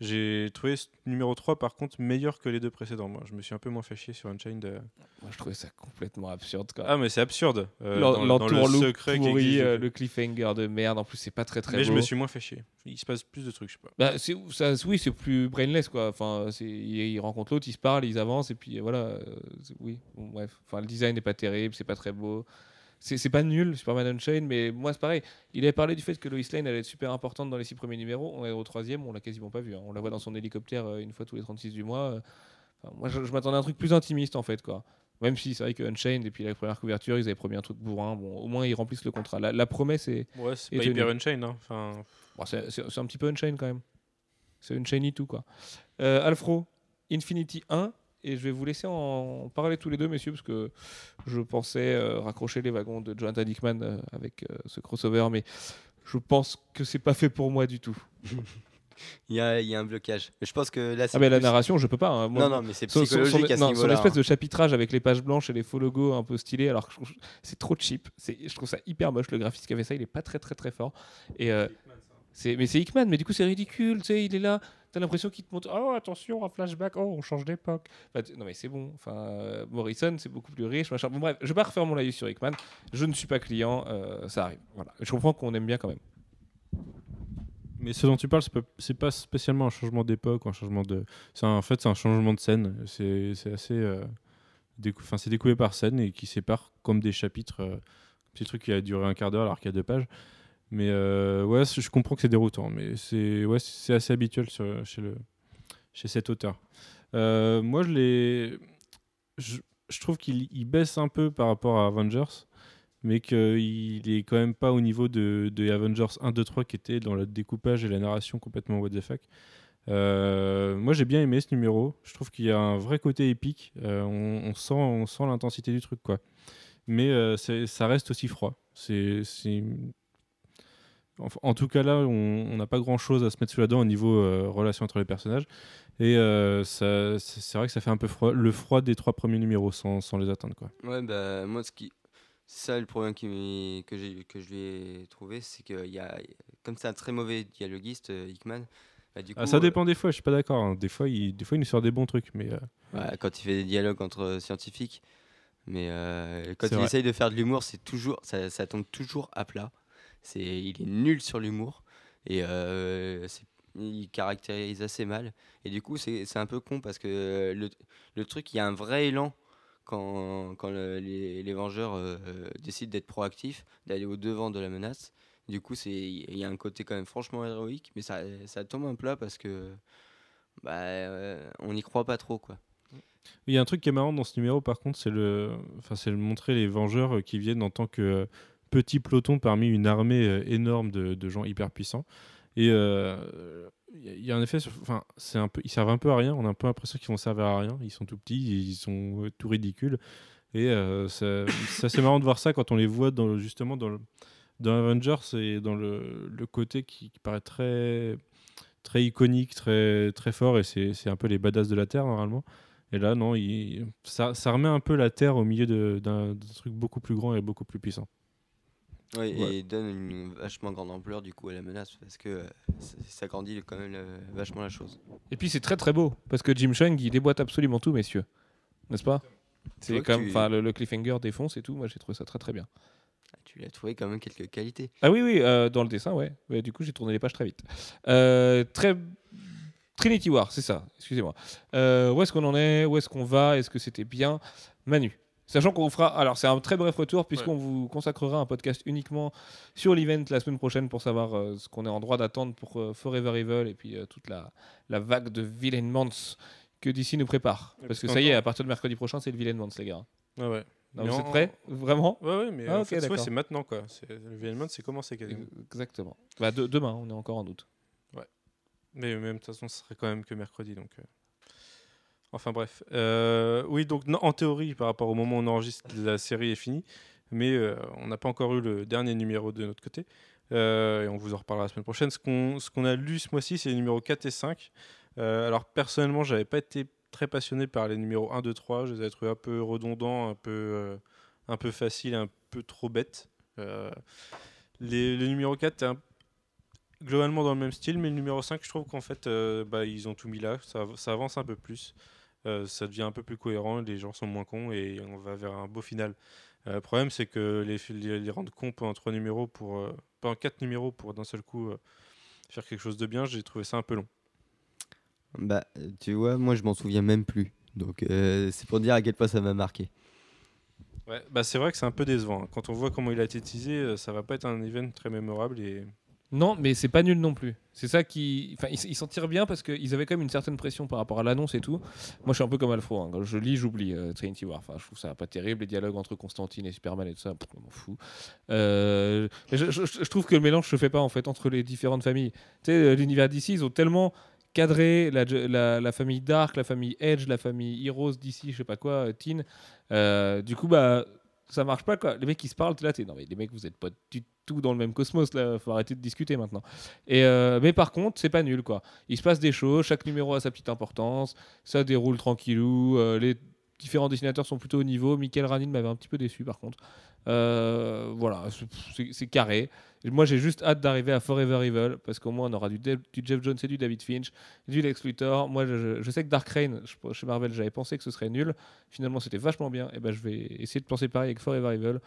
J'ai trouvé ce numéro 3 par contre meilleur que les deux précédents. Moi, je me suis un peu moins fait chier sur Unchained. euh. Moi, je trouvais ça complètement absurde, quoi. Ah, mais c'est absurde. euh, dans, dans le secret qui pourri, euh, le cliffhanger de merde. En plus, c'est pas très très mais beau. je me suis moins fait chier. Il se passe plus de trucs, je sais pas. Bah, c'est, ça, oui, c'est plus brainless, quoi. Enfin, ils rencontrent l'autre, ils se parlent, ils avancent, et puis euh, voilà. euh, oui, bon, bref. Enfin, le design n'est pas terrible, c'est pas très beau. C'est, pas nul, Superman Unchained, mais moi, c'est pareil. Il avait parlé du fait que Lois Lane allait être super importante dans les six premiers numéros. On est au troisième, on l'a quasiment pas vu. hein. On la voit dans son hélicoptère euh, une fois tous les 36 du mois. euh. Enfin, moi, je, je m'attendais à un truc plus intimiste, en fait, quoi. Même si c'est vrai que Unchained, et puis la première couverture, ils avaient promis un truc bourrin. Bon, au moins, ils remplissent le contrat. La, la promesse est. Ouais, c'est Et pas hyper Unchained. Hein. Enfin, Bon, c'est, un petit peu Unchained quand même. C'est Unchained tout, quoi. Euh, Alfro, Infinity 1, et je vais vous laisser en parler tous les deux, messieurs, parce que je pensais euh, raccrocher les wagons de Jonathan Hickman euh, avec euh, ce crossover, mais je pense que c'est pas fait pour moi du tout. Il y a, il y a un blocage. Mais je pense que là, Ah, mais la narration, je peux pas. hein. Moi, Non, non, mais c'est son- son- son- psychologique à ce non, son espèce hein. de chapitrage avec les pages blanches et les faux logos un peu stylés, alors que c'est trop cheap. Je trouve ça hyper moche. Le graphiste qui avait ça, il est pas très très très fort. Et euh, c'est, mais c'est Hickman, mais du coup c'est ridicule. Tu sais, il est là. T'as l'impression qu'il te montre. Oh attention, un flashback. Oh, on change d'époque. Non mais c'est bon. Enfin, euh, Morrison, c'est beaucoup plus riche. Bon bref, je vais pas refaire mon live sur Hickman. Je ne suis pas client. euh, ça arrive. Voilà. Je comprends qu'on aime bien quand même. Mais ce dont tu parles, c'est pas, spécialement un changement d'époque un changement de. En fait, c'est un changement de scène. C'est assez. euh, c'est découpé par scène et qui sépare comme des chapitres. euh, petit truc qui a duré un quart d'heure alors qu'il y a deux pages. Mais euh, ouais, je comprends que c'est déroutant. Mais c'est ouais, assez habituel chez, le, chez cet auteur. Euh, moi, je. Je, je trouve qu'il il baisse un peu par rapport à Avengers mais qu'il est quand même pas au niveau de, de Avengers 1, 2, 3 qui était dans le découpage et la narration complètement what the fuck. Euh, moi j'ai bien aimé ce numéro, je trouve qu'il y a un vrai côté épique, on, on sent, on sent l'intensité du truc quoi. Mais ça reste aussi froid. C'est, en tout cas là, on n'a pas grand chose à se mettre sous la dent au niveau euh, relation entre les personnages. Et euh, c'est vrai que ça fait un peu froid, le froid des trois premiers numéros sans, sans les atteindre quoi. Ouais, bah, moi, ce qui... c'est ça le problème qui que, que je lui ai trouvé, c'est que y a... comme c'est un très mauvais dialoguiste, euh, Hickman, bah, du coup, Ah, ça dépend des fois, je suis pas d'accord. hein. Des fois, il, des fois, il nous sort des bons trucs, mais ouais, quand il fait des dialogues entre scientifiques, mais quand il vrai. essaye de faire de l'humour, c'est toujours, ça, ça tombe toujours à plat. C'est, il est nul sur l'humour et euh, il caractérise assez mal. Et du coup, c'est, un peu con parce que euh, le, le truc, il y a un vrai élan quand, quand le- les, Vengeurs euh, décident d'être proactifs, d'aller au devant de la menace. Du coup, il y a un côté quand même franchement héroïque, mais ça, ça tombe un plat parce que bah, on n'y croit pas trop quoi. il y a un truc qui est marrant dans ce numéro, par contre, c'est le, enfin, c'est le montrer les Vengeurs qui viennent en tant que petit peloton parmi une armée euh, énorme de, gens hyper puissants. Et euh, il y a un effet, enfin, c'est un peu, ils servent un peu à rien. On a un peu l'impression qu'ils vont servir à rien. Ils sont tout petits, ils sont euh, tout ridicules. Et euh, ça- c'est marrant de voir ça quand on les voit justement dans, le, dans Avengers et dans le, côté qui, paraît très, très iconique, très, très fort. Et c'est un peu les badass de la Terre normalement. Et là, non, ça, remet un peu la Terre au milieu d'un truc beaucoup plus grand et beaucoup plus puissant. Ouais, Ouais. Et donne une vachement grande ampleur du coup à la menace parce que euh, ça, ça grandit quand même euh, vachement la chose. Et puis c'est très très beau parce que Jim Chung il déboîte absolument tout, messieurs, n'est-ce pas? C'est comme, tu- le, le cliffhanger défonce et tout. Moi j'ai trouvé ça très très bien. Ah, Tu l'as trouvé quand même quelques qualités. Ah oui oui, euh, dans le dessin ouais. Ouais, du coup j'ai tourné les pages très vite. Très Trinity War, c'est ça. Excusez-moi. Où est-ce qu'on en est? Où est-ce qu'on va? Est-ce que c'était bien? Manu. Sachant qu'on fera, alors c'est un très bref retour puisqu'on vous consacrera un podcast uniquement sur l'event la semaine prochaine pour savoir euh, ce qu'on est en droit d'attendre pour euh, Forever Evil et puis euh, toute la, la vague de Villain Months que DC nous prépare. Ouais, parce parce que ça y est, à partir de mercredi prochain, c'est le Villain Months, les gars. Ouais, ouais. Non, vous en- êtes prêts? Vraiment? Ouais, ouais, mais Ah, en ok, fait, ouais, c'est maintenant quoi. Le Villain c'est commencé quasiment. Exactement. Bah, de- demain, on est encore en août. Mais même de toute façon, ce serait quand même que mercredi. Donc, euh. Enfin bref. Euh, oui, donc en théorie, par rapport au moment où on enregistre, la série est finie. Mais euh, on n'a pas encore eu le dernier numéro de notre côté. Euh, et on vous en reparlera la semaine prochaine. Ce qu'on qu'on a lu ce mois-ci, c'est les numéros 4 et 5. Euh, alors personnellement, j'avais pas été très passionné par les numéros 1, 2, 3. Je les avais trouvés un peu redondants, un peu, un peu faciles, un peu trop bêtes. Les, le numéro 4 est un globalement dans le même style, mais le numéro 5, je trouve qu'en fait, bah, ils ont tout mis là, ça avance un peu plus, euh, ça devient un peu plus cohérent, les gens sont moins cons et on va vers un beau final. Euh, le problème, c'est que les, les, les rendre cons pendant trois numéros pour, euh, pendant quatre numéros pour d'un seul coup faire quelque chose de bien, j'ai trouvé ça un peu long. Bah, tu vois, moi je m'en souviens même plus. Donc euh, c'est pour dire à quel point ça m'a marqué. Ouais, bah c'est vrai que c'est un peu décevant. hein. Quand on voit comment il a été teasé, ça va pas être un event très mémorable et Non, mais c'est pas nul non plus. C'est ça qui. Enfin, ils s'en tirent bien parce qu'ils avaient quand même une certaine pression par rapport à l'annonce et tout. Moi, je suis un peu comme Alfro. hein. Quand je lis, j'oublie euh, Trinity War. Enfin, je trouve ça pas terrible. Les dialogues entre Constantine et Superman et tout ça, pff, je m'en. Euh, je, trouve que le mélange se fait pas en fait entre les différentes familles. Tu sais, euh, l'univers d'ici, ils ont tellement cadré la, famille Dark, la famille Edge, la famille Heroes d'ici, je sais pas quoi, Teen. Du coup, bah. Ça marche pas quoi. Les mecs qui se parlent, là, t'es non mais les mecs vous êtes pas du tout dans le même cosmos là. Faut arrêter de discuter maintenant. Et euh, mais par contre, c'est pas nul quoi. Il se passe des choses, chaque numéro a sa petite importance, ça déroule tranquillou. euh, les différents dessinateurs sont plutôt au niveau. Michael Ranin m'avait un petit peu déçu par contre. Euh, voilà, c'est- carré. Moi j'ai juste hâte d'arriver à Forever Evil parce qu'au moins on aura du, Jeff Jones et du David Finch, du Lex Luthor. Moi je, sais que Dark Reign, chez Marvel, j'avais pensé que ce serait nul. Finalement c'était vachement bien. Et ben je vais essayer de penser pareil avec Forever Evil.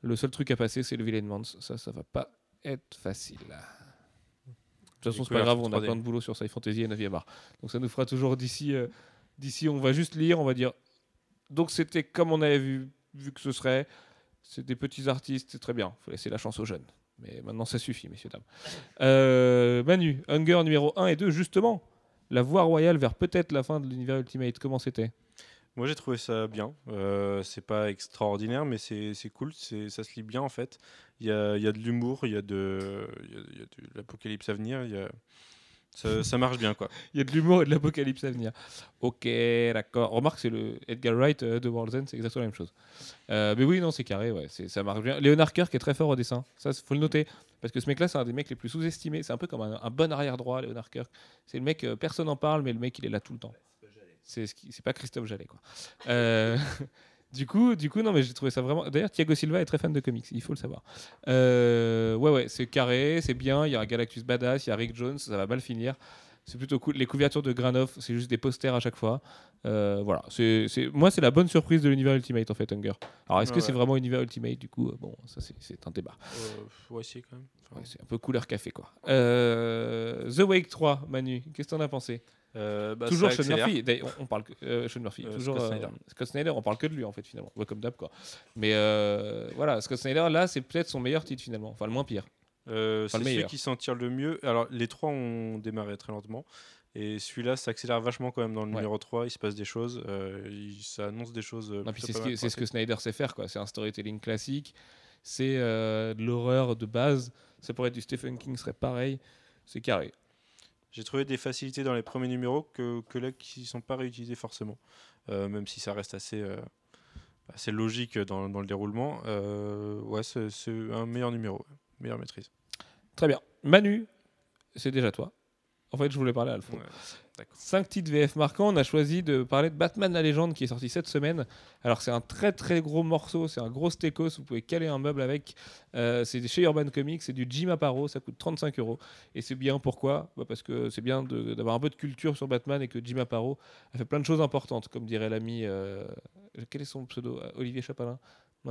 Le seul truc à passer c'est le Villain Months. Ça, ça va pas être facile. De toute façon, c'est pas grave, on a 3D. plein de boulot sur Sci Fantasy et 9e art. Donc ça nous fera toujours d'ici. euh, d'ici, on va juste lire, on va dire. Donc c'était comme on avait vu, vu que ce serait. C'est des petits artistes, c'est très bien. faut laisser la chance aux jeunes. Mais maintenant, ça suffit, messieurs, dames. Euh, Manu, Hunger numéro 1 et 2, justement. La voie royale vers peut-être la fin de l'univers Ultimate. Comment c'était? Moi j'ai trouvé ça bien. Euh, c'est pas extraordinaire, mais c'est cool. Ça se lit bien en fait. Il y a, il y a de l'humour, il y a de, il y a- il de l'apocalypse à venir. Il ça, marche bien quoi. Il y a de l'humour et de l'apocalypse à venir. Ok, d'accord. Remarque, c'est le Edgar Wright euh, de World's End, c'est exactement la même chose. Euh, mais oui, non, c'est carré, ouais, ça marche bien. Léonard Kirk est très fort au dessin, ça, faut le noter. Parce que ce mec-là, c'est un des mecs les plus sous-estimés. C'est un peu comme un, bon arrière-droit, Léonard Kirk. C'est le mec, euh, personne n'en parle, mais le mec, il est là tout le temps. C'est ce qui- c'est pas Christophe Jallet, quoi. du coup, du coup, non, mais j'ai trouvé ça vraiment. D'ailleurs, Thiago Silva est très fan de comics, il faut le savoir. Euh, ouais, ouais, c'est carré, c'est bien. Il y a Galactus badass, il y a Rick Jones, ça va mal finir. C'est plutôt cool. Les couvertures de Granoff, c'est juste des posters à chaque fois. Euh, voilà. C'est, c'est- Moi, c'est la bonne surprise de l'univers Ultimate, en fait, Hunger. Alors, est-ce que Ouais, c'est vraiment univers Ultimate Du coup, euh, bon, ça, c'est, c'est un débat. Euh, ouais, si quand même. Enfin, Ouais, c'est un peu couleur café, quoi. Euh, The Wake 3, Manu, qu'est-ce que t'en as pensé? Bah, Toujours Sean. Murphy. On, on parle que Sean Murphy. Toujours Scott Snyder. Scott Snyder. On parle que de lui en fait finalement. Comme d'hab quoi. Mais voilà, Scott Snyder là, c'est peut-être son meilleur titre finalement. Enfin le moins pire. Euh, c'est celui meilleur. qui s'en tire le mieux. Alors, les trois ont démarré très lentement. Et celui-là s'accélère vachement quand même dans le Ouais. numéro 3. Il se passe des choses. euh, il- ça annonce des choses. euh, Non, puis plutôt c'est ce, c'est que. Snyder sait faire quoi. C'est un storytelling classique. c'est euh, de l'horreur de base. Ça pourrait être du Stephen King, serait pareil. C'est carré. J'ai trouvé des facilités dans les premiers numéros que, que là qui ne sont pas réutilisés forcément, Euh, même si ça reste assez, assez logique dans, dans le déroulement. Ouais, c'est c'est un meilleur numéro, meilleure maîtrise. Très bien. Manu, c'est déjà toi. En fait, je voulais parler à Alphonse. Ouais. Cinq titres VF marquants. On a choisi de parler de Batman la légende qui est sorti cette semaine. Alors, c'est un très très gros morceau. C'est un gros stécos. Vous pouvez caler un meuble avec. Euh, c'est chez Urban Comics. C'est du Jim Aparo. Ça coûte 35 euros. Et c'est bien pourquoi? Bah, Parce que c'est bien d'avoir un peu de culture sur Batman et que Jim Aparo a fait plein de choses importantes, comme dirait l'ami. euh, Quel est son pseudo? Euh, Olivier Chapalin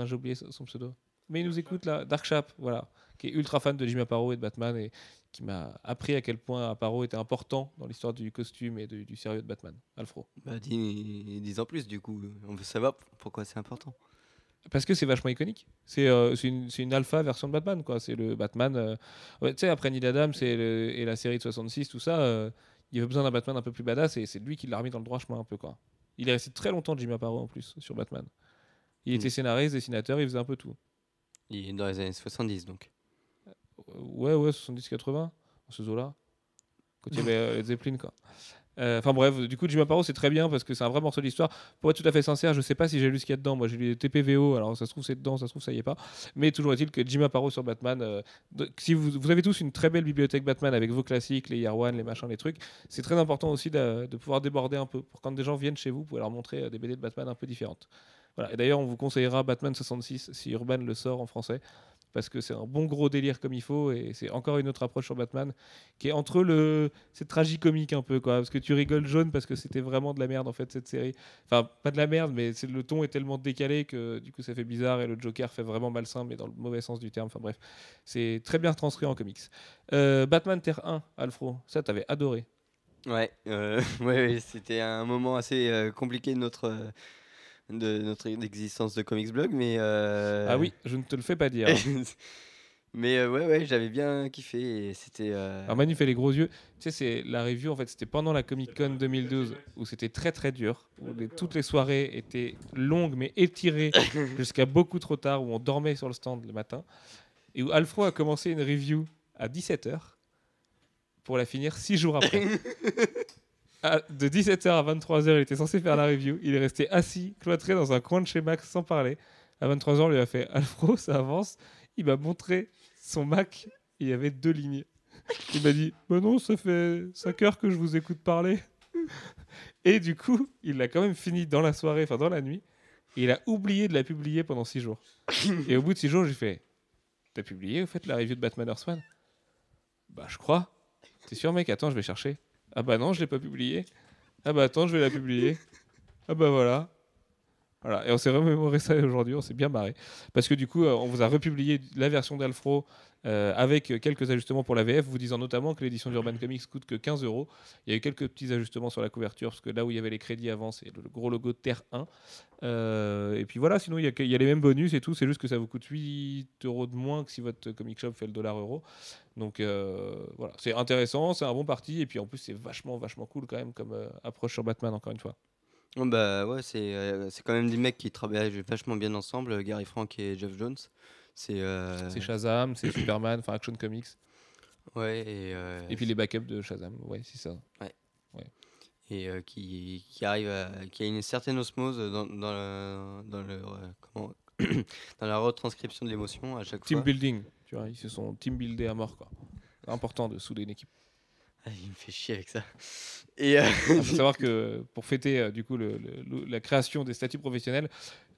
j'ai oublié son pseudo. Mais il nous écoute là. Dark Chap, voilà. Qui est ultra fan de Jim Aparo et de Batman. Et qui m'a appris à quel point Aparo était important dans l'histoire du costume et de- du sérieux de Batman. Alfro. Bah, dis, dis en plus, du coup. On veut savoir pourquoi c'est important. Parce que c'est vachement iconique. C'est euh, une, alpha version de Batman, quoi. C'est le Batman. euh, ouais, tu sais, après Neil Adams et, le- et la série de 66, tout ça, euh, il y avait besoin d'un Batman un peu plus badass et c'est lui qui l'a remis dans le droit chemin un peu, quoi. Il est resté très longtemps Jim Aparo en plus sur Batman. Il était Mm. scénariste, dessinateur, il faisait un peu tout. Il est dans les années 70, donc. Ouais, ouais, 70-80, dans ce zoo-là. Quand il y avait euh, Zeppelin, quoi. Euh, Enfin bref, du coup, Jim Aparo, c'est très bien parce que c'est un vrai morceau d'histoire. Pour être tout à fait sincère, je sais pas si j'ai lu ce qu'il y a dedans. Moi, j'ai lu des TPVO, alors ça se trouve c'est dedans, ça se trouve ça y est pas. Mais toujours est-il que Jim Aparo sur Batman, euh, si vous, avez tous une très belle bibliothèque Batman avec vos classiques, les Year One, les machins, les trucs, c'est très important aussi de, pouvoir déborder un peu. Pour quand des gens viennent chez vous, vous pouvez leur montrer des BD de Batman un peu différentes. Voilà. Et d'ailleurs, on vous conseillera Batman 66 si Urban le sort en français parce que c'est un bon gros délire comme il faut et c'est encore une autre approche sur Batman qui est entre le c'est tragicomique un peu quoi parce que tu rigoles jaune parce que c'était vraiment de la merde en fait cette série. Enfin pas de la merde mais le ton est tellement décalé que du coup ça fait bizarre et le Joker fait vraiment malsain mais dans le mauvais sens du terme. Enfin bref c'est très bien transcrit en comics. Euh, Batman Terre 1 Alfro ça t'avais adoré. Ouais, euh, ouais, ouais, c'était un moment assez euh, compliqué de notre, de notre existence de Comics Blog, mais. euh, ah oui je ne te le fais pas dire mais euh, ouais, ouais, j'avais bien kiffé et c'était. euh, Alors Manu fait les gros yeux. Tu sais, c'est la review en fait, c'était pendant la Comic Con 2012 où c'était très très dur, où les- toutes les soirées étaient longues mais étirées jusqu'à beaucoup trop tard, où on dormait sur le stand le matin, et où Alfro a commencé une review à 17h pour la finir 6 jours après. À- de 17h à 23h, il était censé faire la review. Il est resté assis, cloîtré dans un coin de chez Max sans parler. À 23h, on lui a fait Alfro, ça avance? Il m'a montré son Mac. Il y avait deux lignes. Il m'a dit Bah non, ça fait 5 heures que je vous écoute parler. Et du coup, il l'a quand même fini dans la soirée, enfin dans la nuit. Il a oublié de la publier pendant 6 jours. Et au bout de 6 jours, j'ai fait T'as publié, au fait, la review de Batman Earth One? Bah, je crois. T'es sûr, mec? Attends, je vais chercher. Ah bah non, je l'ai pas publié. Ah bah attends, je vais la publier. Ah bah voilà. Voilà, et on s'est remémoré ça aujourd'hui, on s'est bien marré. Parce que du coup, euh, on vous a republié la version d'Alfro euh, avec quelques ajustements pour la VF, vous disant notamment que l'édition d'Urban Comics coûte que 15 euros. Il y a eu quelques petits ajustements sur la couverture, parce que là où il y avait les crédits avant, c'est le, gros logo Terre 1. Euh, et puis voilà, sinon il y, a, les mêmes bonus et tout, c'est juste que ça vous coûte 8 euros de moins que si votre comic shop fait le dollar euro. Donc voilà, c'est intéressant, c'est un bon parti, et puis en plus c'est vachement, vachement cool quand même comme approche sur Batman, encore une fois. Oh, bah ouais, c'est euh, c'est quand même des mecs qui travaillent vachement bien ensemble, euh, Gary Frank et Jeff Jones. C'est. euh, C'est Shazam, c'est Superman, enfin Action Comics. Ouais, et. euh, Et puis les backups de Shazam, ouais, c'est ça. et euh, qui, qui arrive à, qui a une certaine osmose dans, dans, le, dans, le, euh, comment, dans la retranscription de l'émotion à chaque Team fois. building, tu vois, ils se sont team buildés à mort, quoi. C'est important de souder une équipe. Ah, il me fait chier avec ça. Et euh, Il faut savoir que pour fêter euh, du coup le- le- le- la création des statuts professionnels,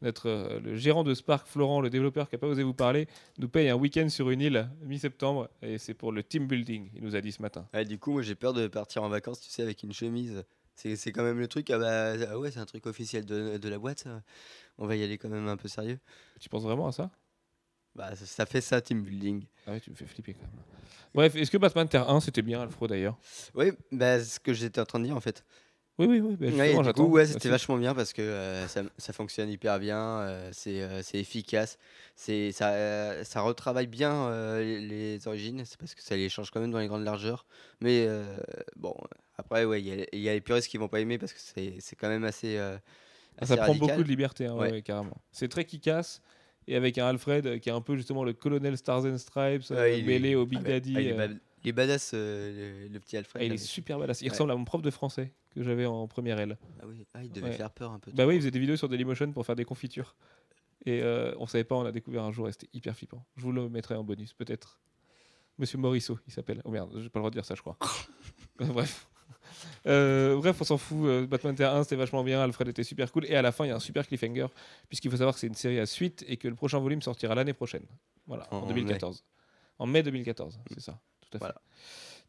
notre euh, le gérant de Spark, Florent, le développeur qui n'a pas osé vous parler, nous paye un week-end sur une île mi-septembre et c'est pour le team building. Il nous a dit ce matin. ouais, du coup, moi j'ai peur de partir en vacances, tu sais, avec une chemise. C'est c'est quand même le truc. Ah bah ah ouais, c'est un truc officiel de, de la boîte. ça. On va y aller quand même un peu sérieux. Tu penses vraiment à ça? Bah, ça, fait ça, team building. Ah ouais, tu me fais flipper quand même. Bref, est-ce que Batman Terre 1 c'était bien Alfro d'ailleurs? Oui, bah, c'est ce que j'étais en train de dire en fait. Oui, oui, oui. bah, Ouais, du coup, ouais, c'était vachement bien parce que euh, ça, ça fonctionne hyper bien, euh, c'est euh, efficace, ça, euh, ça retravaille bien euh, les, origines, c'est parce que ça les change quand même dans les grandes largeurs. Mais bon, après, ouais, il y, a- il y a les puristes qui vont pas aimer parce que c'est quand même assez. Ah, assez ça prend beaucoup de liberté, hein, ouais, carrément. C'est très qui casse et avec un Alfred euh, qui est un peu justement le colonel Stars and Stripes euh, il est- mêlé au Big Ah, ouais. Daddy. Ah, il, est euh, ba- il est badass, euh, le, le petit Alfred. ah, il là, est mais- super badass. Il Ouais. ressemble à mon prof de français que j'avais en première L. Ah, oui. Il devait Ouais. faire peur un peu. Bah oui, il faisait des vidéos sur Dailymotion pour faire des confitures. Et euh, on savait pas, on a découvert un jour et c'était hyper flippant. Je vous le mettrai en bonus, peut-être. Monsieur Morisseau, il s'appelle. Oh merde, j'ai pas le droit de dire ça, je crois. Bref. Euh, bref, on s'en fout. euh, Batman Terre 1, c'était vachement bien. Alfred était super cool. Et à la fin, il y a un super cliffhanger, puisqu'il faut savoir que c'est une série à suite et que le prochain volume sortira l'année prochaine. Voilà, en, En 2014. En mai 2014, c'est ça. Tout à fait. Voilà.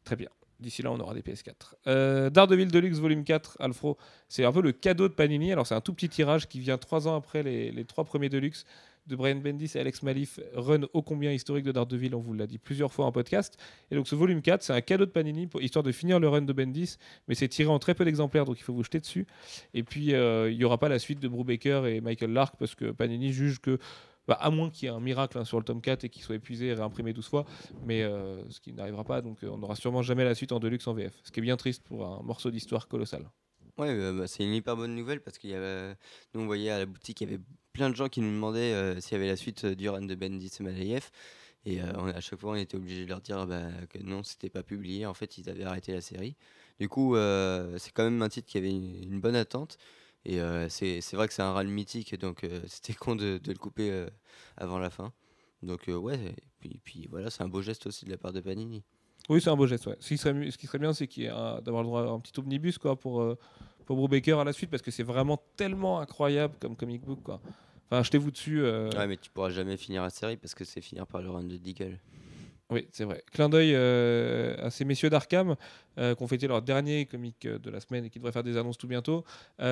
Très bien. D'ici là, on aura des PS4. Euh, Daredevil Deluxe Volume 4, Alfro, c'est un peu le cadeau de Panini. Alors, c'est un tout petit tirage qui vient trois ans après les, les trois premiers Deluxe de Brian Bendis et Alex Malif, run ô combien historique de Daredevil, on vous l'a dit plusieurs fois en podcast. Et donc, ce volume 4, c'est un cadeau de Panini, pour, histoire de finir le run de Bendis, mais c'est tiré en très peu d'exemplaires, donc il faut vous jeter dessus. Et puis, euh, il n'y aura pas la suite de Brubaker et Michael Lark, parce que Panini juge que, bah, à moins qu'il y ait un miracle hein, sur le tome 4 et qu'il soit épuisé et réimprimé 12 fois, mais euh, ce qui n'arrivera pas, donc euh, on n'aura sûrement jamais la suite en Deluxe en VF. Ce qui est bien triste pour un morceau d'histoire colossal. Ouais, bah, c'est une hyper bonne nouvelle parce qu'il y avait, nous on voyait à la boutique, il y avait plein de gens qui nous demandaient euh, s'il y avait la suite euh, du run de Bendis et. Et euh, à chaque fois, on était obligé de leur dire bah, que non, c'était pas publié. En fait, ils avaient arrêté la série. Du coup, c'est quand même un titre qui avait une, bonne attente. Et euh, c'est vrai que c'est un run mythique, donc c'était con de, le couper avant la fin. Donc ouais, et puis, puis voilà, c'est un beau geste aussi de la part de Panini. Oui, c'est un beau geste. ouais. Ce, qui serait, ce qui serait bien, c'est qu'il d'avoir le droit à un petit omnibus quoi, pour, pour Brubaker à la suite, parce que c'est vraiment tellement incroyable comme comic book. Quoi. Enfin, jetez-vous dessus. euh, Ouais, mais tu pourras jamais finir la série parce que c'est finir par le run de Deagle. Oui, c'est vrai. Clin d'œil euh, à ces messieurs d'Arkham euh, qui ont fêté leur dernier comic euh, de la semaine et qui devraient faire des annonces tout bientôt. Il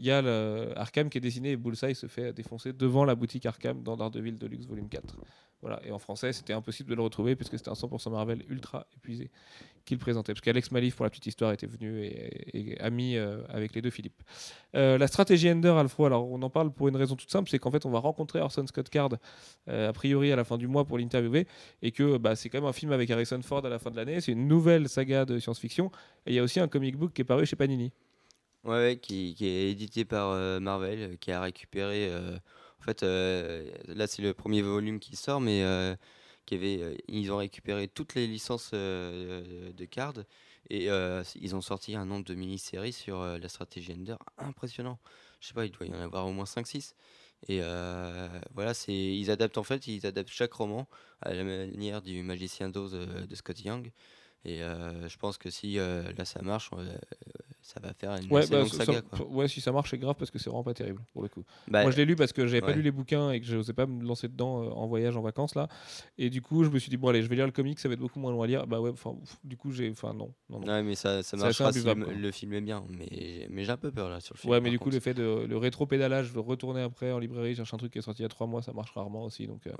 y a le Arkham qui est dessiné et Bullseye se fait défoncer devant la boutique Arkham dans Daredevil Deluxe Volume 4. Voilà. Et en français, c'était impossible de le retrouver puisque c'était un 100% Marvel ultra épuisé qu'il présentait. Parce qu'Alex Malif, pour la petite histoire, était venu et, et ami euh, avec les deux Philippe. Euh, la stratégie Ender, Alfro, alors on en parle pour une raison toute simple, c'est qu'en fait, on va rencontrer Orson Scott Card euh, a priori à la fin du mois pour l'interviewer et que bah, c'est quand même un film avec Harrison Ford à la fin de l'année. C'est une nouvelle saga de science-fiction. Et il y a aussi un comic book qui est paru chez Panini. Ouais, qui, est édité par Marvel, qui a récupéré. en fait, là, c'est le premier volume qui sort, mais euh, ils ont récupéré toutes les licences euh, de cards et euh, ils ont sorti un nombre de mini-séries sur euh, la stratégie Ender impressionnant. Je sais pas, il doit y en avoir au moins 5-6. Et euh, voilà, ils adaptent en fait, ils adaptent chaque roman à la manière du Magicien d'Oz euh, de Scott Young. Et euh, je pense que si euh, là ça marche, euh, ça va faire une Ouais, bah, longue saga. ça- quoi. ouais, si ça marche, c'est grave parce que c'est vraiment pas terrible pour le coup. Bah, Moi, je l'ai lu parce que j'avais pas ouais. lu les bouquins et que je n'osais pas me lancer dedans euh, en voyage, en vacances là. Et du coup, je me suis dit bon allez, je vais lire le comic, ça va être beaucoup moins long à lire. Bah ouais, pff, du coup j'ai, enfin non, non, non. Ouais, mais ça, ça marchera si le, le film est bien. Mais, mais j'ai un peu peur là sur le film. Ouais, par mais du coup, contre. le fait de le rétro-pédalage, de retourner après en librairie, chercher un truc qui est sorti il y a trois mois, ça marche rarement aussi. Donc, euh,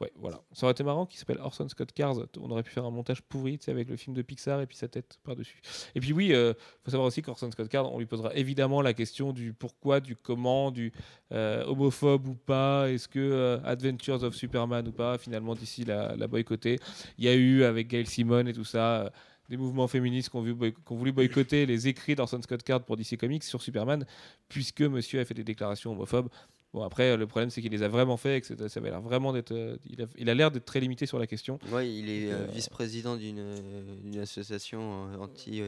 Ouais. voilà. Ça aurait été marrant qu'il s'appelle Orson Scott Cars. On aurait pu faire un montage pourri, tu sais, avec le film de Pixar et puis sa tête par-dessus. Et puis, oui, euh, faut savoir aussi qu'Orson Scott Card, on lui posera évidemment la question du pourquoi, du comment, du euh, homophobe ou pas, est-ce que euh, Adventures of Superman ou pas, finalement, d'ici la, la boycotter. Il y a eu avec Gail Simon et tout ça. euh, des mouvements féministes qui ont, vu boy- qui ont voulu boycotter les écrits d'Orson Scott Card pour DC Comics sur Superman, puisque monsieur a fait des déclarations homophobes. Bon, après, le problème, c'est qu'il les a vraiment fait et que ça avait l'air vraiment d'être. euh, il a- l'air d'être très limité sur la question. Ouais, il est euh, vice-président d'une association anti,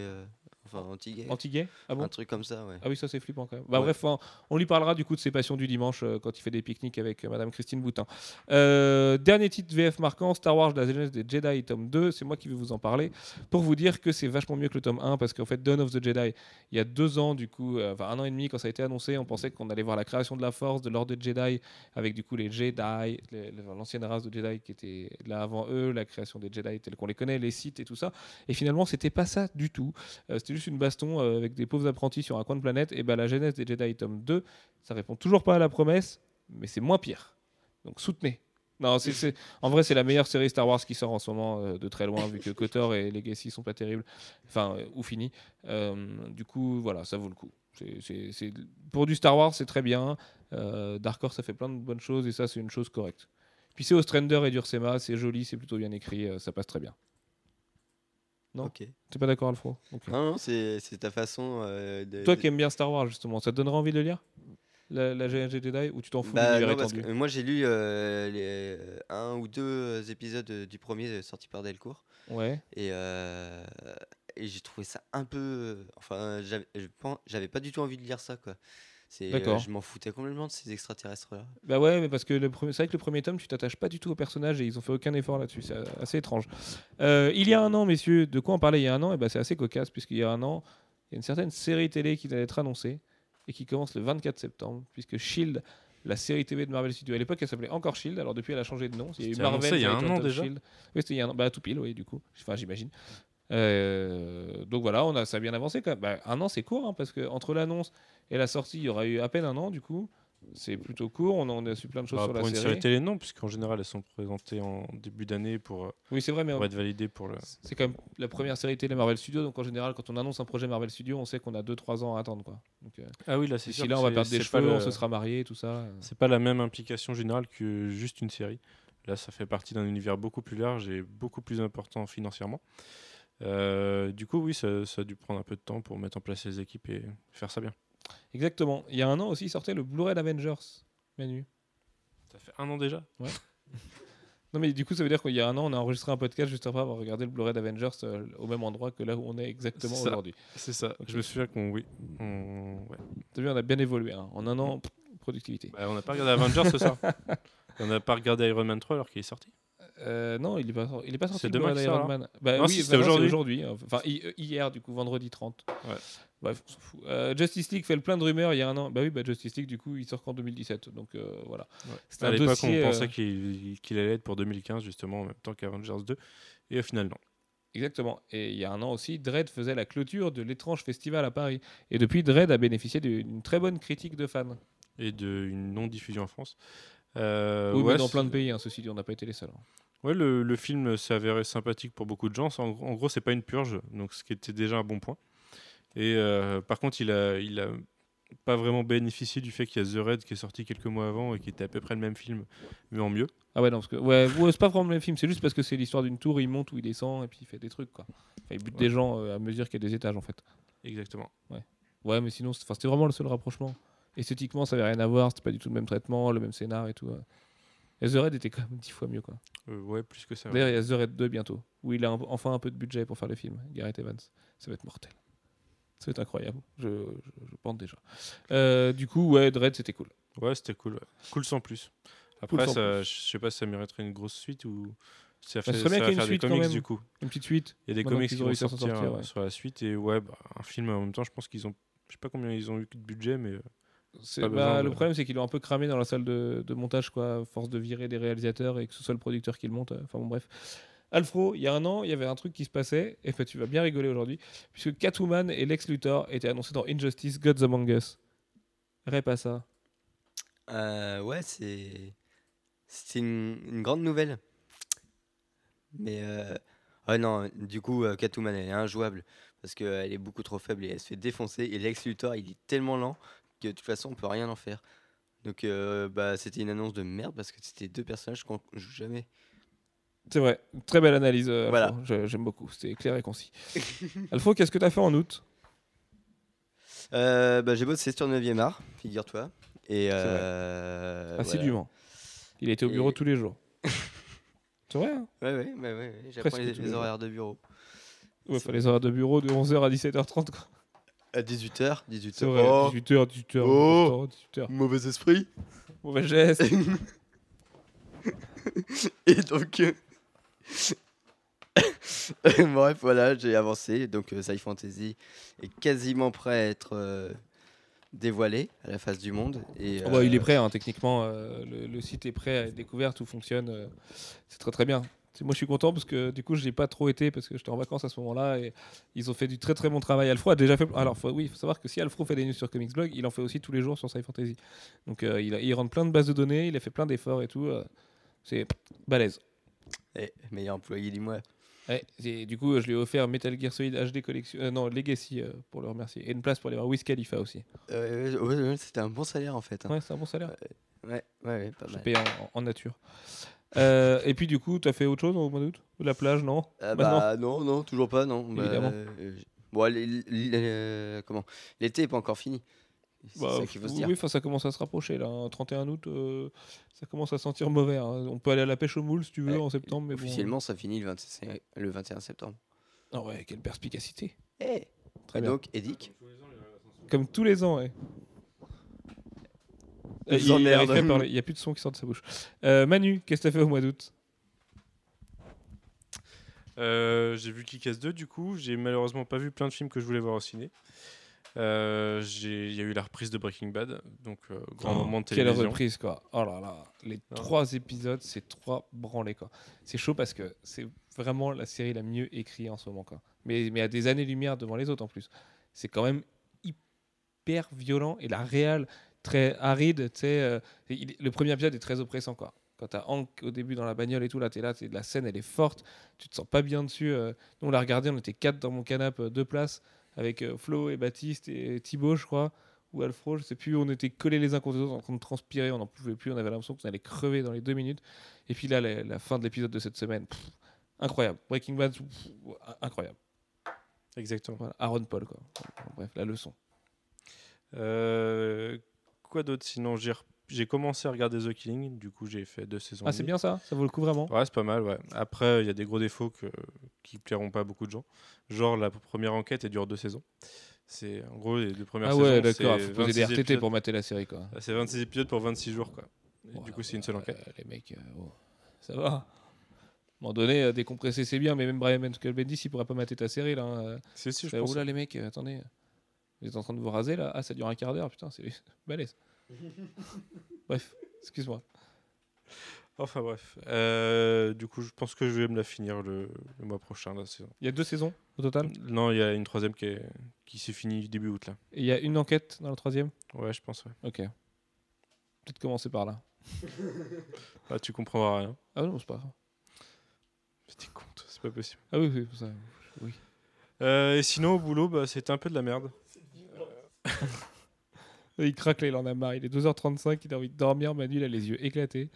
enfin anti-gay. Anti-gay? Ah bon? Un truc comme ça, ouais. Ah oui, ça c'est flippant quand même. Bah Ouais. bref, on, on lui parlera du coup de ses passions du dimanche euh, quand il fait des pique-niques avec euh, Madame Christine Boutin. Euh, dernier titre VF marquant, Star Wars, la jeunesse des Jedi, tome 2. C'est moi qui vais vous en parler pour vous dire que c'est vachement mieux que le tome 1 parce qu'en fait, Dawn of the Jedi, il y a deux ans du coup, euh, enfin un an et demi quand ça a été annoncé, on pensait qu'on allait voir la création de la Force, de l'ordre de Jedi avec du coup les Jedi, l'ancienne race de Jedi qui était là avant eux, la création des Jedi tels qu'on les connaît, les sites et tout ça. Et finalement, c'était pas ça du tout. C'était juste une baston euh, avec des pauvres apprentis sur un coin de planète. Et ben la genèse des Jedi tome 2, ça répond toujours pas à la promesse, mais c'est moins pire. Donc soutenez. Non, c'est- en vrai, c'est la meilleure série Star Wars qui sort en ce moment euh, de très loin, vu que KOTOR et Legacy sont pas terribles, enfin, euh, ou finis. Euh, du coup, voilà, ça vaut le coup. Pour du Star Wars, c'est très bien. Dark Horse, ça fait plein de bonnes choses, et ça, c'est une chose correcte. Puis c'est Ostrander et Dursema, c'est joli, c'est plutôt bien écrit, ça passe très bien. Non. Ok. T'es pas d'accord, Alfro Ok. Non, non, c'est ta façon euh, de. Toi qui aimes bien Star Wars, justement, ça te donnera envie de lire? La, la GNG Jedi ou tu t'en fous Bah, non, parce que moi j'ai lu euh, les, euh, un ou deux épisodes du premier sorti par Delcourt Ouais. et, euh, et j'ai trouvé ça un peu. Enfin, j'avais pas du tout envie de lire ça quoi. C'est, euh, D'accord. je m'en foutais complètement de ces extraterrestres là. Bah ouais, mais parce que le premier- c'est vrai que le premier tome, tu t'attaches pas du tout au personnage et ils ont fait aucun effort là-dessus. C'est assez étrange. Euh, il y a un an, messieurs, de quoi on parlait il y a un an? Et bah c'est assez cocasse puisqu'il y a un an, il y a une certaine série télé qui allait être annoncée et qui commence le 24 septembre puisque Shield, la série TV de Marvel Studios, à l'époque elle s'appelait encore Shield. Alors depuis elle a changé de nom. Il y a eu C'était Marvel. il y a un an déjà Shield. Oui, c'était il y a un an. Bah tout pile, oui, du coup. Enfin j'imagine. Euh, donc voilà, on a, ça a bien avancé quand même. Bah, un an, c'est court, hein, parce que entre l'annonce et la sortie, il y aura eu à peine un an, du coup. C'est plutôt court, on, a- su plein de choses Bah, sur pour la une série. série télé, non, puisqu'en général, elles sont présentées en début d'année pour, euh, Oui, c'est vrai, mais pour être validées pour le. c'est quand même la première série télé Marvel Studios, donc en général, quand on annonce un projet Marvel Studios, on sait qu'on a 2-3 ans à attendre. Quoi. Donc, euh, Ah oui, là, c'est sûr. là, on va perdre des cheveux, le- on se sera marié, tout ça. C'est pas la même implication générale que juste une série. Là, ça fait partie d'un univers beaucoup plus large et beaucoup plus important financièrement. Euh, du coup, oui, ça, ça a dû prendre un peu de temps pour mettre en place les équipes et faire ça bien. Exactement. Il y a un an aussi sortait le Blu-ray d'Avengers, Manu. Ça fait un an déjà Non, mais du coup, ça veut dire qu'il y a un an, on a enregistré un podcast juste après avoir regardé le Blu-ray d'Avengers euh, au même endroit que là où on est exactement aujourd'hui. C'est ça. Je me souviens qu'on. Oui. On ouais. T'as vu, on a bien évolué. hein. En un an, pff, productivité. Bah, on n'a pas regardé Avengers ce soir. On n'a pas regardé Iron Man 3 alors qu'il est sorti. Euh, non, il est pas, il est pas sorti. C'est demain d'Iron Man. Bah Non, oui, si, bah aujourd'hui. hein. Enfin, hi- hier, du coup, vendredi 30. Ouais. Bref, on s'en fout. Euh, Justice League fait le plein de rumeurs il y a un an. Bah oui, bah Justice League, du coup, il sort qu'en 2017. Donc euh, voilà. C'était À un l'époque, on euh, pensait qu'il allait être pour 2015, justement, en même temps qu'Avengers 2. Et au final, non. Exactement. Et il y a un an aussi, Dredd faisait la clôture de l'étrange festival à Paris. Et depuis, Dredd a bénéficié d'une très bonne critique de fans. Et d'une non-diffusion en France. Euh, oui, ouais, mais dans plein de pays, hein, ceci dit, on n'a pas été les seuls. hein. Ouais, le, le film s'est avéré sympathique pour beaucoup de gens. En, gros- en gros, c'est pas une purge, donc ce qui était déjà un bon point. Et euh, par contre, il a, il a pas vraiment bénéficié du fait qu'il y a The Red qui est sorti quelques mois avant et qui était à peu près le même film, mais en mieux. Ah ouais, non, parce que ouais, ouais, c'est pas vraiment le même film, c'est juste parce que c'est l'histoire d'une tour, il monte ou il descend et puis il fait des trucs quoi. Enfin, il bute Ouais. des gens euh, à mesure qu'il y a des étages en fait. Exactement. Ouais, mais sinon, c'était vraiment le seul rapprochement. Esthétiquement, ça avait rien à voir, c'était pas du tout le même traitement, le même scénar et tout. ouais. Et The Red était quand même dix fois mieux quoi. Euh, ouais, plus que ça. ouais. D'ailleurs, il y a The Red 2 bientôt, où il a un- enfin un peu de budget pour faire le film, Gareth Evans. Ça va être mortel. Ça être incroyable, je, je, je pense déjà. Euh, du coup, ouais, Dread c'était cool. Ouais, c'était cool. ouais. Cool sans plus. Cool Après, sans ça, je sais pas si ça mériterait une grosse suite ou ça, fait, serait bien ça qu'il y ait une faire des suite quand comics même. du coup. Une petite suite. Il y a des Maintenant comics qu'ils qui ont vont réussi à s'en sortir, sortir, euh, ouais. sur la suite et ouais, bah, un film en même temps, je pense qu'ils ont. Je sais pas combien ils ont eu de budget, mais euh, C'est- Pas bah, Le problème, c'est qu'ils l'ont un peu cramé dans la salle de, de montage, quoi, à force de virer des réalisateurs et que ce soit le producteur qui le monte. euh, Enfin bon, bref. Alfro, il y a un an, il y avait un truc qui se passait, et fait, tu vas bien rigoler aujourd'hui, puisque Catwoman et Lex Luthor étaient annoncés dans Injustice Gods Among Us. Rép ça. Euh, ouais, c'est c'est une, grande nouvelle. Mais euh, non, du coup, euh, Catwoman elle est injouable parce qu'elle est beaucoup trop faible et elle se fait défoncer. Et Lex Luthor il est tellement lent que de toute façon on peut rien en faire. Donc euh, bah c'était une annonce de merde parce que c'était deux personnages qu'on joue jamais. C'est vrai, très belle analyse, euh, Alfro. Voilà. J'aime beaucoup, c'était clair et concis. Alfro, qu'est-ce que tu as fait en août? Euh, bah, j'ai bossé sur 9e art, figure-toi. Et euh, voilà. Assidûment. Il était au bureau Et- tous les jours. C'est vrai, hein? Ouais, ouais, ouais, ouais, j'apprends les, horaires de bureau. Ouais, enfin, les horaires de bureau de 11h à 17h30. Quoi. À 18h, 18h. C'est vrai, Oh, 18h, 18h, Oh. 18h. mauvais esprit. Mauvais geste. Et donc, euh, bref, voilà, j'ai avancé. Donc, euh, Sci Fantasy est quasiment prêt à être euh, dévoilé à la face du monde. Et, Oh bah, il est euh, prêt, hein, techniquement. le, le site est prêt à être découvert, tout fonctionne. c'est très très bien. Moi je suis content parce que du coup je n'ai pas trop été parce que j'étais en vacances à ce moment-là et ils ont fait du très très bon travail. Alfro a déjà fait. Alors faut- oui, il faut savoir que si Alfro fait des news sur Comics Blog, il en fait aussi tous les jours sur Sci Fantasy. Donc euh, il, a- il rentre plein de bases de données, il a fait plein d'efforts et tout. euh, c'est balèze. eh, meilleur employé du mois. Ouais, et du coup je lui ai offert Metal Gear Solid HD Collection, euh, non Legacy euh, pour le remercier et une place pour aller voir Wiz Khalifa aussi. Euh, ouais, ouais, c'était un bon salaire en fait. hein. Ouais, c'est un bon salaire. Ouais, ouais, pas Je mal. paye en, en nature. Et puis du coup, tu as fait autre chose au mois d'août? La plage, non? Ah Maintenant. bah non, non, toujours pas, non. Bah, Évidemment. bon, L'été est pas encore fini. Bah, ça qu'il faut se oui, dire. ça commence à se rapprocher là. hein. 31 août, euh, ça commence à sentir mauvais. hein. On peut aller à la pêche aux moules si tu veux Ouais, en septembre, mais bon. Officiellement, ça finit le 21, le 21 septembre. Ah ouais, quelle perspicacité. Eh Très Et bien. donc, Edic? Comme tous les ans, ouais. Il Euh, il, s'emmerde. arrive pas à parler, il y a plus de son qui sort de sa bouche. Euh, Manu, qu'est-ce que t'as fait au mois d'août? Euh, j'ai vu Kick-Ass 2 du coup. J'ai malheureusement pas vu plein de films que je voulais voir au ciné. Euh, Il y a eu la reprise de Breaking Bad, donc euh, grand moment de Quelle télévision. reprise, quoi. Oh là là. Les Non. trois épisodes, c'est trois branlés, quoi. C'est chaud parce que c'est vraiment la série la mieux écrite en ce moment, quoi. Mais, mais à des années-lumière devant les autres en plus. C'est quand même hyper violent et la réal très aride, tu sais. euh, le premier épisode est très oppressant, quoi. Quand t'as Hank au début dans la bagnole et tout, là, t'es là, t'es- la scène, elle est forte. Tu te sens pas bien dessus. euh. Nous, on l'a regardé, on était quatre dans mon canapé, euh, deux places, avec euh, Flo et Baptiste et Thibaut, je crois, ou Alfro, je sais plus. On était collés les uns contre les autres en train de transpirer, on n'en pouvait plus, on avait l'impression qu'on allait crever dans les deux minutes. Et puis là, la, la fin de l'épisode de cette semaine, pff, incroyable. Breaking Bad, pff, incroyable. Exactement. Voilà, Aaron Paul, quoi. Bref, la leçon. Euh, quoi d'autre sinon rep- j'ai commencé à regarder The Killing, du coup j'ai fait deux saisons. Ah, c'est bien ça Ça vaut le coup vraiment Ouais, c'est pas mal, ouais. Après, il y a des gros défauts que, qui plairont pas à beaucoup de gens. Genre, la première enquête, elle dure deux saisons. C'est, en gros, les deux premières Ah saisons, ouais, d'accord, faut poser des 26 RTT épisodes. pour mater la série, quoi. Ah, C'est 26 épisodes pour 26 jours, quoi. Et Ouais, du coup, c'est une seule euh, enquête. les mecs, euh, oh, ça va. À un moment donné, euh, décompresser, c'est bien, mais même Brian Bendis, il pourrait pas mater ta série, là. C'est pense. oh là, les mecs, euh, attendez. Vous êtes en train de vous raser, là Ah, ça dure un quart d'heure, putain, c'est balèze. Bref, excuse-moi. Enfin, bref. Euh, du coup, je pense que je vais me la finir le, le mois prochain, la saison. Il y a deux saisons au total? Non, il y a une troisième qui, est, qui s'est finie début août, là. Et il y a une enquête dans la troisième? Ouais, je pense, ouais. Ok. Peut-être commencer par là. Ah, tu comprendras rien. Ah non, c'est pas grave. C'était con, c'est pas possible. Ah oui, oui, ça. Oui. Euh, et sinon, au boulot, bah, c'était un peu de la merde. Il craque là, il en a marre. Il est 2h35, il a envie de dormir. Manu, il a les yeux éclatés.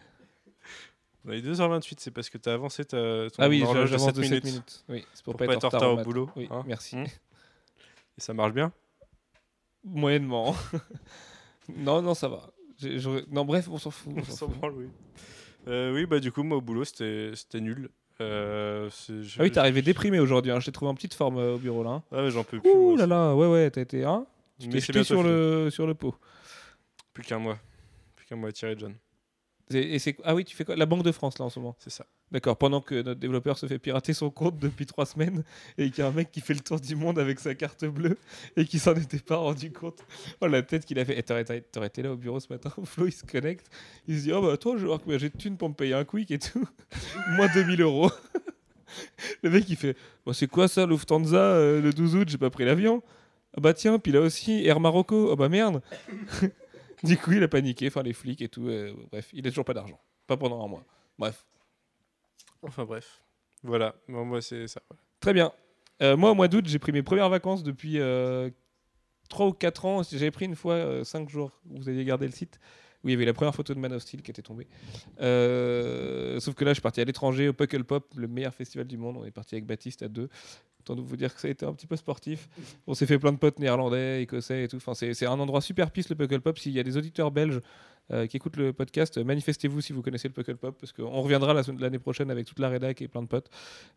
A eu 2h28, c'est parce que tu as avancé ta, ton Ah oui, horloge de j'avance 7 de 7 minutes. minutes. Oui, c'est pour, Pour pas être en retard au boulot, Oui, hein. merci. Hmm. Et ça marche bien? Moyennement. non, non, ça va. Non, bref, on s'en fout. on On s'en s'en fout. branle, oui. Euh, oui, bah du coup, moi au boulot, c'était nul. Euh, je- Ah oui, t'es arrivé déprimé aujourd'hui. Hein. Je t'ai trouvé en petite forme euh, au bureau là. hein. Ah j'en peux plus. Ouh là là, ouais, ouais, t'as été. Hein. Tu t'es jeté sur fini. le, sur le pot. Plus qu'un mois. Plus qu'un mois à tirer, John. Et, ah oui, tu fais quoi? La Banque de France là en ce moment. C'est ça. D'accord. Pendant que notre développeur se fait pirater son compte depuis trois semaines et qu'il y a un mec qui fait le tour du monde avec sa carte bleue et qui s'en était pas rendu compte. Oh la tête qu'il a fait. Et t'aurais, t'aurais- été là au bureau ce matin. Flo il se connecte. Il se dit oh bah toi je vais voir combien j'ai de thunes pour me payer un quick et tout. Moins 2000 euros. le mec il fait Bon, c'est quoi ça Lufthansa euh, le 12 août j'ai pas pris l'avion. Ah bah tiens puis là aussi Air Marocco. Oh bah merde. du coup il a paniqué. Enfin les flics et tout. euh, bref il a toujours pas d'argent. Pas pendant un mois. Bref. Enfin bref. Voilà. Bon, moi, c'est ça. Très bien. Euh, moi, au mois d'août, j'ai pris mes premières vacances depuis 3 ou 4 ans. J'avais pris une fois 5 jours. Vous aviez gardé le site où il y avait la première photo de Man of Steel qui était tombée. Euh, sauf que là, je suis parti à l'étranger, au Puckle Pop, le meilleur festival du monde. On est parti avec Baptiste à deux. De vous dire que ça a été un petit peu sportif. On s'est fait plein de potes néerlandais, écossais et tout. Enfin, c'est un endroit super pisse, le Puckle Pop. S'il y a des auditeurs belges euh, qui écoutent le podcast, euh, manifestez-vous si vous connaissez le Puckle Pop, parce qu'on reviendra l'année prochaine avec toute la rédac et plein de potes.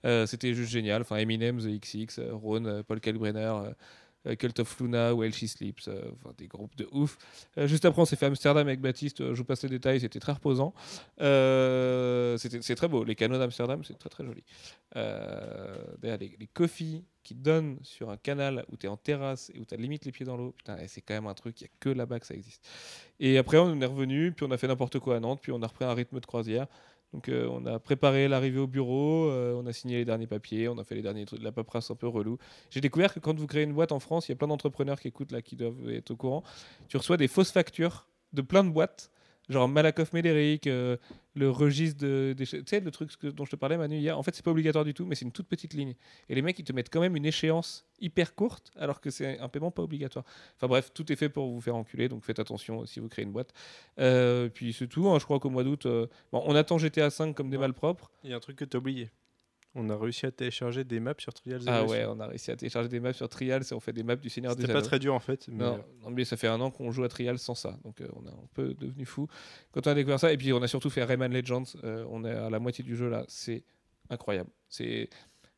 Euh, C'était juste génial. Enfin, Eminem, The XX, Ron, Paul Kalbrenner, Cult of Luna, While She Sleeps, euh, des groupes de ouf. Euh, juste après, on s'est fait Amsterdam avec Baptiste. euh, je vous passe les détails, c'était très reposant. Euh, c'est très beau. Les canaux d'Amsterdam, c'est très très joli. Euh, D'ailleurs, les, les qui donnent sur un canal où tu es en terrasse et où tu as limite les pieds dans l'eau, putain, eh, c'est quand même un truc, il n'y a que là-bas que ça existe. Et après, on est revenu, puis on a fait n'importe quoi à Nantes, puis on a repris un rythme de croisière. Donc euh, on a préparé l'arrivée au bureau, euh, on a signé les derniers papiers, on a fait les derniers trucs de la paperasse un peu relou. J'ai découvert que quand vous créez une boîte en France, il y a plein d'entrepreneurs qui écoutent là, qui doivent être au courant. Tu reçois des fausses factures de plein de boîtes, genre Malakoff Médéric, euh, le registre de, des, tu sais le truc que- dont je te parlais Manu hier. En fait, c'est pas obligatoire du tout, mais c'est une toute petite ligne. Et les mecs, ils te mettent quand même une échéance hyper courte, alors que c'est un paiement pas obligatoire. Enfin bref, tout est fait pour vous faire enculer, donc faites attention si vous créez une boîte. Euh, puis c'est tout. hein, je crois qu'au mois d'août, euh, bon, on attend GTA 5 comme des malpropres. Il y a un truc que tu as oublié. On a réussi à télécharger des maps sur Trials Ah ouais, on a réussi à télécharger des maps sur Trials et on fait des maps du Seigneur des C'était pas Anneaux. très dur en fait. Mais Non, non, mais ça fait un an qu'on joue à Trials sans ça, donc euh, on est un peu devenu fou quand on a découvert ça. Et puis on a surtout fait Rayman Legends, euh, on est à la moitié du jeu là, c'est incroyable. C'est,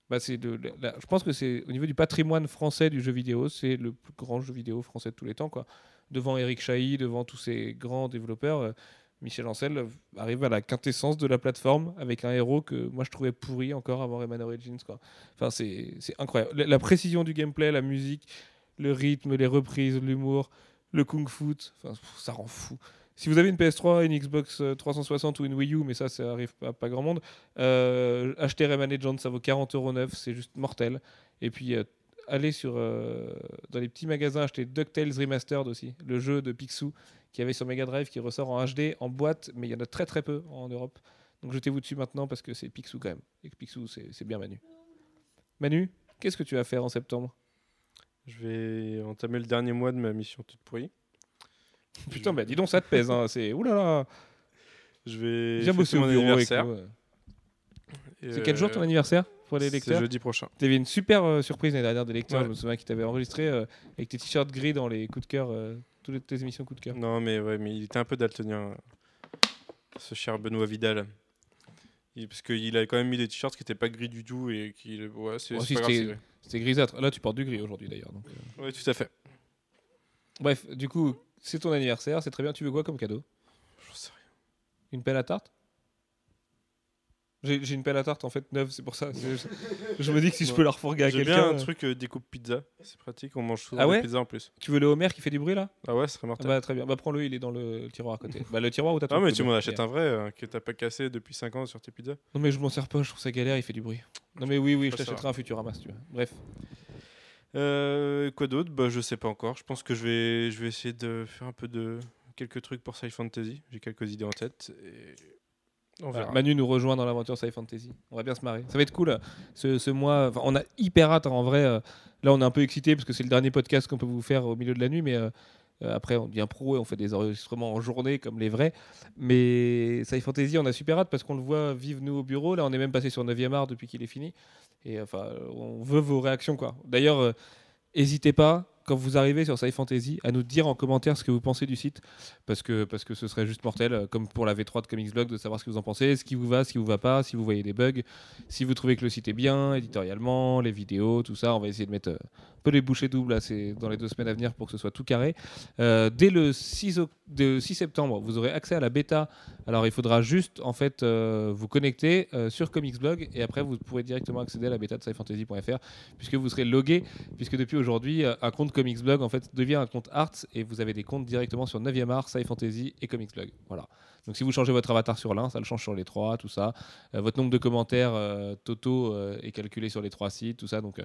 bah, c'est de, la- je pense que c'est au niveau du patrimoine français du jeu vidéo, c'est le plus grand jeu vidéo français de tous les temps, quoi. Devant Eric Chahi, devant tous ces grands développeurs, euh, Michel Ancel euh, arrive à la quintessence de la plateforme avec un héros que moi je trouvais pourri encore avant Rayman Origins. Enfin, c'est, incroyable. La, précision du gameplay, la musique, le rythme, les reprises, l'humour, le kung fu, enfin, ça rend fou. Si vous avez une PS3, une Xbox euh, 360 ou une Wii U, mais ça, ça arrive pas, pas grand monde, euh, achetez Rayman Legends, ça vaut 40,9€, c'est juste mortel. Et puis, euh, allez euh, dans les petits magasins, acheter DuckTales Remastered aussi, le jeu de Picsou qui avait sur Mega Drive, qui ressort en HD, en boîte, mais il y en a très très peu en Europe. Donc jetez-vous dessus maintenant parce que c'est Picsou quand même. Et que Picsou, c'est c'est bien Manu. Manu, qu'est-ce que tu vas faire en septembre? Je vais entamer le dernier mois de ma mission toute pourrie. Putain, bah dis donc, ça te pèse. Hein. C'est oulala. Je vais Viens bosser au mon anniversaire. C'est quel jour ton euh, anniversaire pour les C'est lecteurs? jeudi prochain. Tu avais une super euh, surprise l'année dernière des lecteurs. Ouais. Je me souviens qu'ils t'avaient enregistré euh, avec tes t-shirts gris dans les coups de cœur, euh, toutes tes émissions coups de cœur. Non, mais ouais, mais il était un peu daltonien, ce cher Benoît Vidal. Il- parce qu'il a quand même mis des t-shirts qui n'étaient pas gris du tout et qui. Ouais, c'est si c'était- grisâtre. Là, tu portes du gris aujourd'hui d'ailleurs. donc, euh. Ouais, tout à fait. Bref, du coup, c'est ton anniversaire, c'est très bien. Tu veux quoi comme cadeau? J'en sais rien. Une pelle à tarte? J'ai j'ai une pelle à tarte en fait neuve, c'est pour ça. Je, je me dis que si je peux la refourguer à J'ai quelqu'un. bien un euh, truc euh, découpe pizza. C'est pratique, on mange souvent Ah ouais des pizzas en plus. Tu veux le Homer qui fait du bruit là? Ah ouais, ce serait Ah mortel. Bah très bien. Bah prends-le, il est dans le tiroir à côté. bah le tiroir où t'as Ah, mais tu m'en achètes un vrai euh, que t'as pas cassé depuis 5 ans sur tes pizzas. Non mais je m'en sers pas, je trouve ça galère, il fait du bruit. Non mais oui, oui, je t'achèterai un Futurama si tu veux. Bref. Euh, quoi d'autre? Bah, je sais pas encore. Je pense que je vais, je vais essayer de faire un peu de quelques trucs pour Sci Fantasy. J'ai quelques idées en tête. Et on Voilà, verra. Manu nous rejoint dans l'aventure Sci Fantasy. On va bien se marrer. Ça va être cool. Ce, ce mois, Enfin, on a hyper hâte hein, en vrai. euh, Là, on est un peu excité parce que c'est le dernier podcast qu'on peut vous faire au milieu de la nuit, mais euh, euh, après, on devient pro et on fait des enregistrements en journée comme les vrais. Mais Sci Fantasy, on a super hâte parce qu'on le voit vivre nous au bureau. Là, on est même passé sur 9e art depuis qu'il est fini. Et enfin, on veut vos réactions quoi. D'ailleurs, euh, n'hésitez pas quand vous arrivez sur Sci Fantasy à nous dire en commentaire ce que vous pensez du site parce que, parce que ce serait juste mortel, euh, comme pour la V3 de Comics Blog, de savoir ce que vous en pensez, ce qui vous va, ce qui vous va pas, si vous voyez des bugs, si vous trouvez que le site est bien, éditorialement, les vidéos, tout ça. On va essayer de mettre euh, un peu les bouchées doubles là, dans les deux semaines à venir pour que ce soit tout carré. Euh, dès le 6, oc- de 6 septembre, vous aurez accès à la bêta. Alors il faudra juste en fait euh, vous connecter euh, sur Comics Blog et après vous pourrez directement accéder à la bêta de scifantasy.fr puisque vous serez logué puisque depuis aujourd'hui euh, un compte Comics Blog en fait devient un compte Arts et vous avez des comptes directement sur 9e art, Sci Fantasy et Comics Blog. Voilà. Donc si vous changez votre avatar sur l'un, ça le change sur les trois, tout ça. Votre nombre de commentaires totaux est calculé sur les trois sites, tout ça. Donc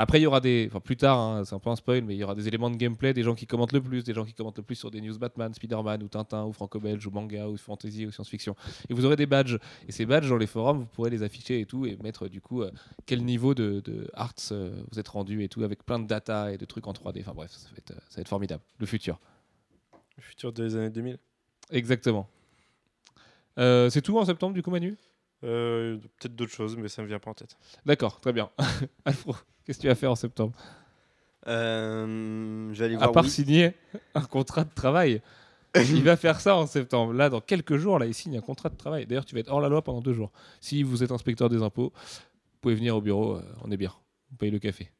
après il y aura des, enfin plus tard, hein, c'est un peu un spoil, mais il y aura des éléments de gameplay, des gens qui commentent le plus, des gens qui commentent le plus sur des news Batman, Spider-Man ou Tintin ou Franco-Belge ou manga ou fantasy ou science-fiction. Et vous aurez des badges. Et ces badges dans les forums, vous pourrez les afficher et tout et mettre du coup euh, quel niveau de, de arts euh, vous êtes rendu et tout avec plein de data et de trucs en 3D. Enfin bref, ça va être, euh, ça va être formidable. Le futur. Le futur des années 2000. Exactement. Euh, c'est tout en septembre du coup Manu? Euh, Peut-être d'autres choses, mais ça me vient pas en tête. D'accord, très bien. Alfro, qu'est-ce que tu vas faire en septembre? Euh, aller À voir part signer un contrat de travail. il va faire ça en septembre. Là, dans quelques jours, là, il signe un contrat de travail. D'ailleurs, tu vas être hors la loi pendant deux jours. Si vous êtes inspecteur des impôts, vous pouvez venir au bureau, euh, on est bien. On paye le café.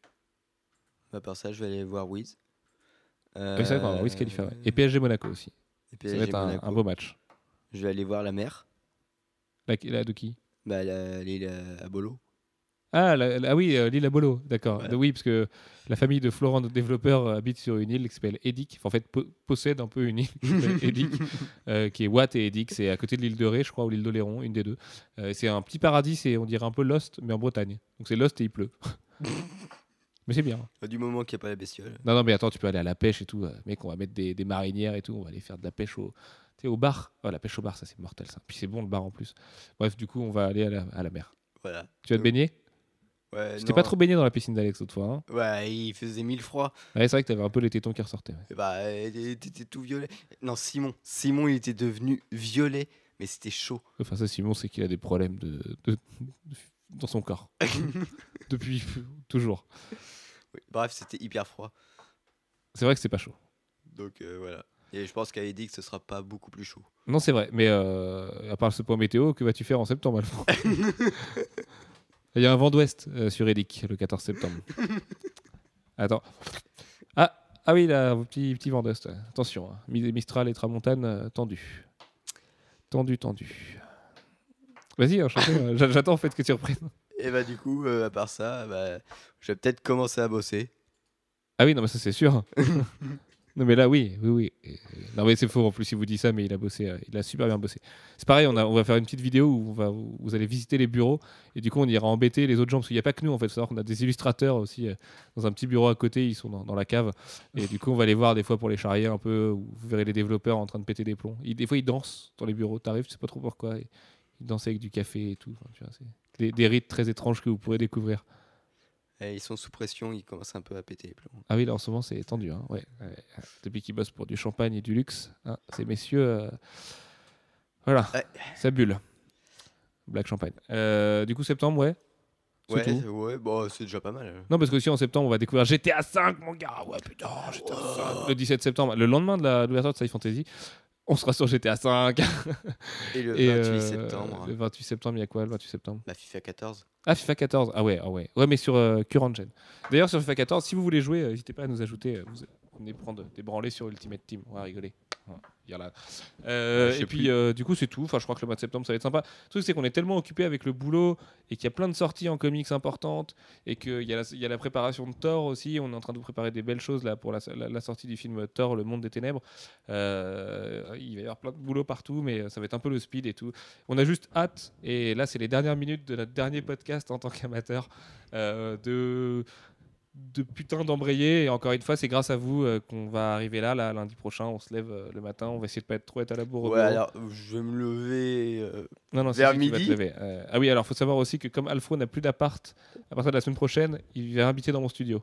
À part ça, je vais aller voir Wiz. Ah oui, c'est vrai qu'on va avoir Wiz Khalifa, ouais. Et PSG Monaco aussi. Et Ça va être un, beau match. Je vais aller voir la mer. La, la de qui? Bah, la- l'île à à Bolo. Ah, la- la- ah oui, euh, l'île à Bolo, d'accord. Voilà. Oui, parce que la famille de Florent, notre développeur, euh, habite sur une île qui s'appelle Edic. Enfin, en fait, po- possède un peu une île qui s'appelle Edic, euh, qui est Watt et Edic. C'est à côté de l'île de Ré, je crois, ou l'île d'Oléron, une des deux. Euh, c'est un petit paradis, c'est on dirait un peu Lost, mais en Bretagne. Donc c'est Lost et il pleut. mais c'est bien. Du moment qu'il n'y a pas la bestiole. Non, non, mais attends, tu peux aller à la pêche et tout. mec, on va mettre des, des marinières et tout. On va aller faire de la pêche au, au bar. Oh, la pêche au bar, ça c'est mortel ça. Puis c'est bon le bar en plus. Bref, du coup, on va aller à la, à la mer. Voilà. Tu vas te baigner? Ouais, t'es pas trop baigné dans la piscine d'Alex l'autre fois. Hein Ouais, il faisait mille froid. ouais, c'est vrai que t'avais un peu les tétons qui ressortaient. ouais. Et Bah, euh, t'étais tout violet. Non, Simon. Simon, il était devenu violet, mais c'était chaud. Enfin, ça, Simon, c'est qu'il a des problèmes de, de- de dans son corps. Depuis toujours. Oui. Bref, c'était hyper froid. C'est vrai que c'est pas chaud. Donc euh, voilà. Et je pense qu'elle dit que ce sera pas beaucoup plus chaud. Non, c'est vrai. Mais euh, à part ce point météo, que vas-tu faire en septembre, Alfred Il y a un vent d'ouest euh, sur Edic le 14 septembre. Attends. Ah, ah oui, là, un petit, petit vent d'ouest. Attention, hein. Mi- Mistral et Tramontane euh, tendu. Tendu, tendu. Vas-y, enchaîne. euh, j'a- J'attends en fait que tu reprennes. Et bah du coup, euh, à part ça, bah, je vais peut-être commencer à bosser. Ah oui, non, mais ça c'est sûr. non, mais là, oui, oui, oui. Non, mais c'est faux en plus, il vous dit ça, mais il a bossé, euh, il a super bien bossé. C'est pareil, on, va faire une petite vidéo où on va, vous allez visiter les bureaux et du coup, on ira embêter les autres gens parce qu'il n'y a pas que nous en fait. Faut savoir qu'on a des illustrateurs aussi euh, dans un petit bureau à côté, ils sont dans, la cave et du coup, on va les voir des fois pour les charrier un peu. Vous verrez les développeurs en train de péter des plombs. Des fois, ils dansent dans les bureaux. T'arrives, tu sais pas trop pourquoi. ils dansent avec du café et tout. Des rites très étranges que vous pourrez découvrir. Et ils sont sous pression, ils commencent un peu à péter les plombs. Ah oui, là en ce moment c'est tendu. Hein. Ouais, ouais. Depuis qu'ils bossent pour du champagne et du luxe, hein, ces messieurs. euh, Voilà, Ouais. ça bulle. Black champagne. Euh, du coup, septembre, ouais. Ouais, tout. ouais, bon, c'est déjà pas mal. Non, parce que aussi en septembre, on va découvrir GTA 5, mon gars. Ouais, putain, GTA 5. Le 17 septembre, le lendemain de l'ouverture de Sci Fantasy, on sera sur GTA 5. Et le Et 28 euh, septembre, Le 28 septembre, il y a quoi le 28 septembre? La FIFA 14. Ah, FIFA 14. Ah ouais, ah ouais. Ouais, mais sur euh, Current Gen. D'ailleurs, sur FIFA 14, si vous voulez jouer, euh, n'hésitez pas à nous ajouter. Vous venez prendre des branlés sur Ultimate Team. On va rigoler. Voilà. Euh, et puis, euh, du coup, c'est tout. Enfin, je crois que le mois de septembre, ça va être sympa. Le truc, c'est qu'on est tellement occupé avec le boulot et qu'il y a plein de sorties en comics importantes et qu'il y, a la- il y a la préparation de Thor aussi. On est en train de vous préparer des belles choses là pour la, la- la sortie du film Thor, Le Monde des Ténèbres. Euh, il va y avoir plein de boulot partout, mais ça va être un peu le speed et tout. On a juste hâte, et là c'est les dernières minutes de notre dernier podcast en tant qu'amateur, de, de putain d'embrayer. Et encore une fois, c'est grâce à vous euh, qu'on va arriver là, là, lundi prochain. On se lève euh, le matin, on va essayer de pas être trop être à la bourre. Ouais, alors je vais me lever. euh, non, non, vers lui qui va te midi. lever. Euh, ah oui, alors faut savoir aussi que comme Alfro n'a plus d'appart à partir de la semaine prochaine, il va habiter dans mon studio.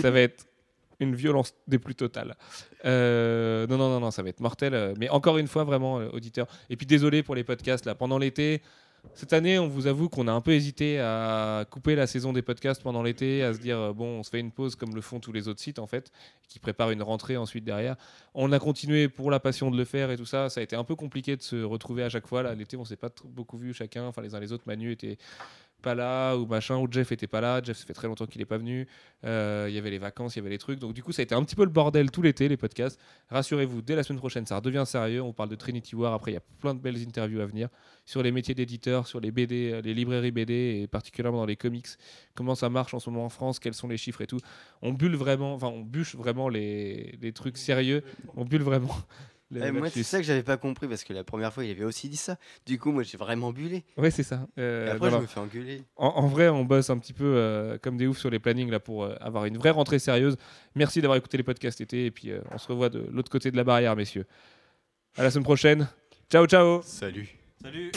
ça va être une violence des plus totales. Euh, non, non, non, non, ça va être mortel. euh, Mais encore une fois, vraiment, euh, auditeur. Et puis désolé pour les podcasts là. Pendant l'été, cette année, on vous avoue qu'on a un peu hésité à couper la saison des podcasts pendant l'été, à se dire euh, bon, on se fait une pause comme le font tous les autres sites en fait, qui préparent une rentrée ensuite derrière. On a continué pour la passion de le faire et tout ça. Ça a été un peu compliqué de se retrouver à chaque fois. L'été, on s'est pas beaucoup vu chacun. Enfin, les uns les autres. Manu était pas là ou machin ou Jeff était pas là. Jeff ça fait très longtemps qu'il est pas venu. Euh, il y avait les vacances il y avait les trucs. Donc du coup ça a été un petit peu le bordel tout l'été les podcasts. Rassurez-vous dès la semaine prochaine ça redevient sérieux. On parle de Trinity War. Après il y a plein de belles interviews à venir sur les métiers d'éditeur sur les BD euh, les librairies BD et particulièrement dans les comics. Comment ça marche en ce moment en France? Quels sont les chiffres et tout? On bulle vraiment enfin on bûche vraiment les, les trucs sérieux. On bulle vraiment le moi, c'est ça que j'avais pas compris parce que la première fois, il avait aussi dit ça. Du coup, moi, j'ai vraiment bullé. ouais c'est ça Et Euh, après, je me fais engueuler. En, en vrai, on bosse un petit peu euh, comme des oufs sur les plannings là pour euh, avoir une vraie rentrée sérieuse. Merci d'avoir écouté les podcasts été et puis euh, on se revoit de l'autre côté de la barrière, messieurs. À la semaine prochaine. Ciao, ciao. Salut. Salut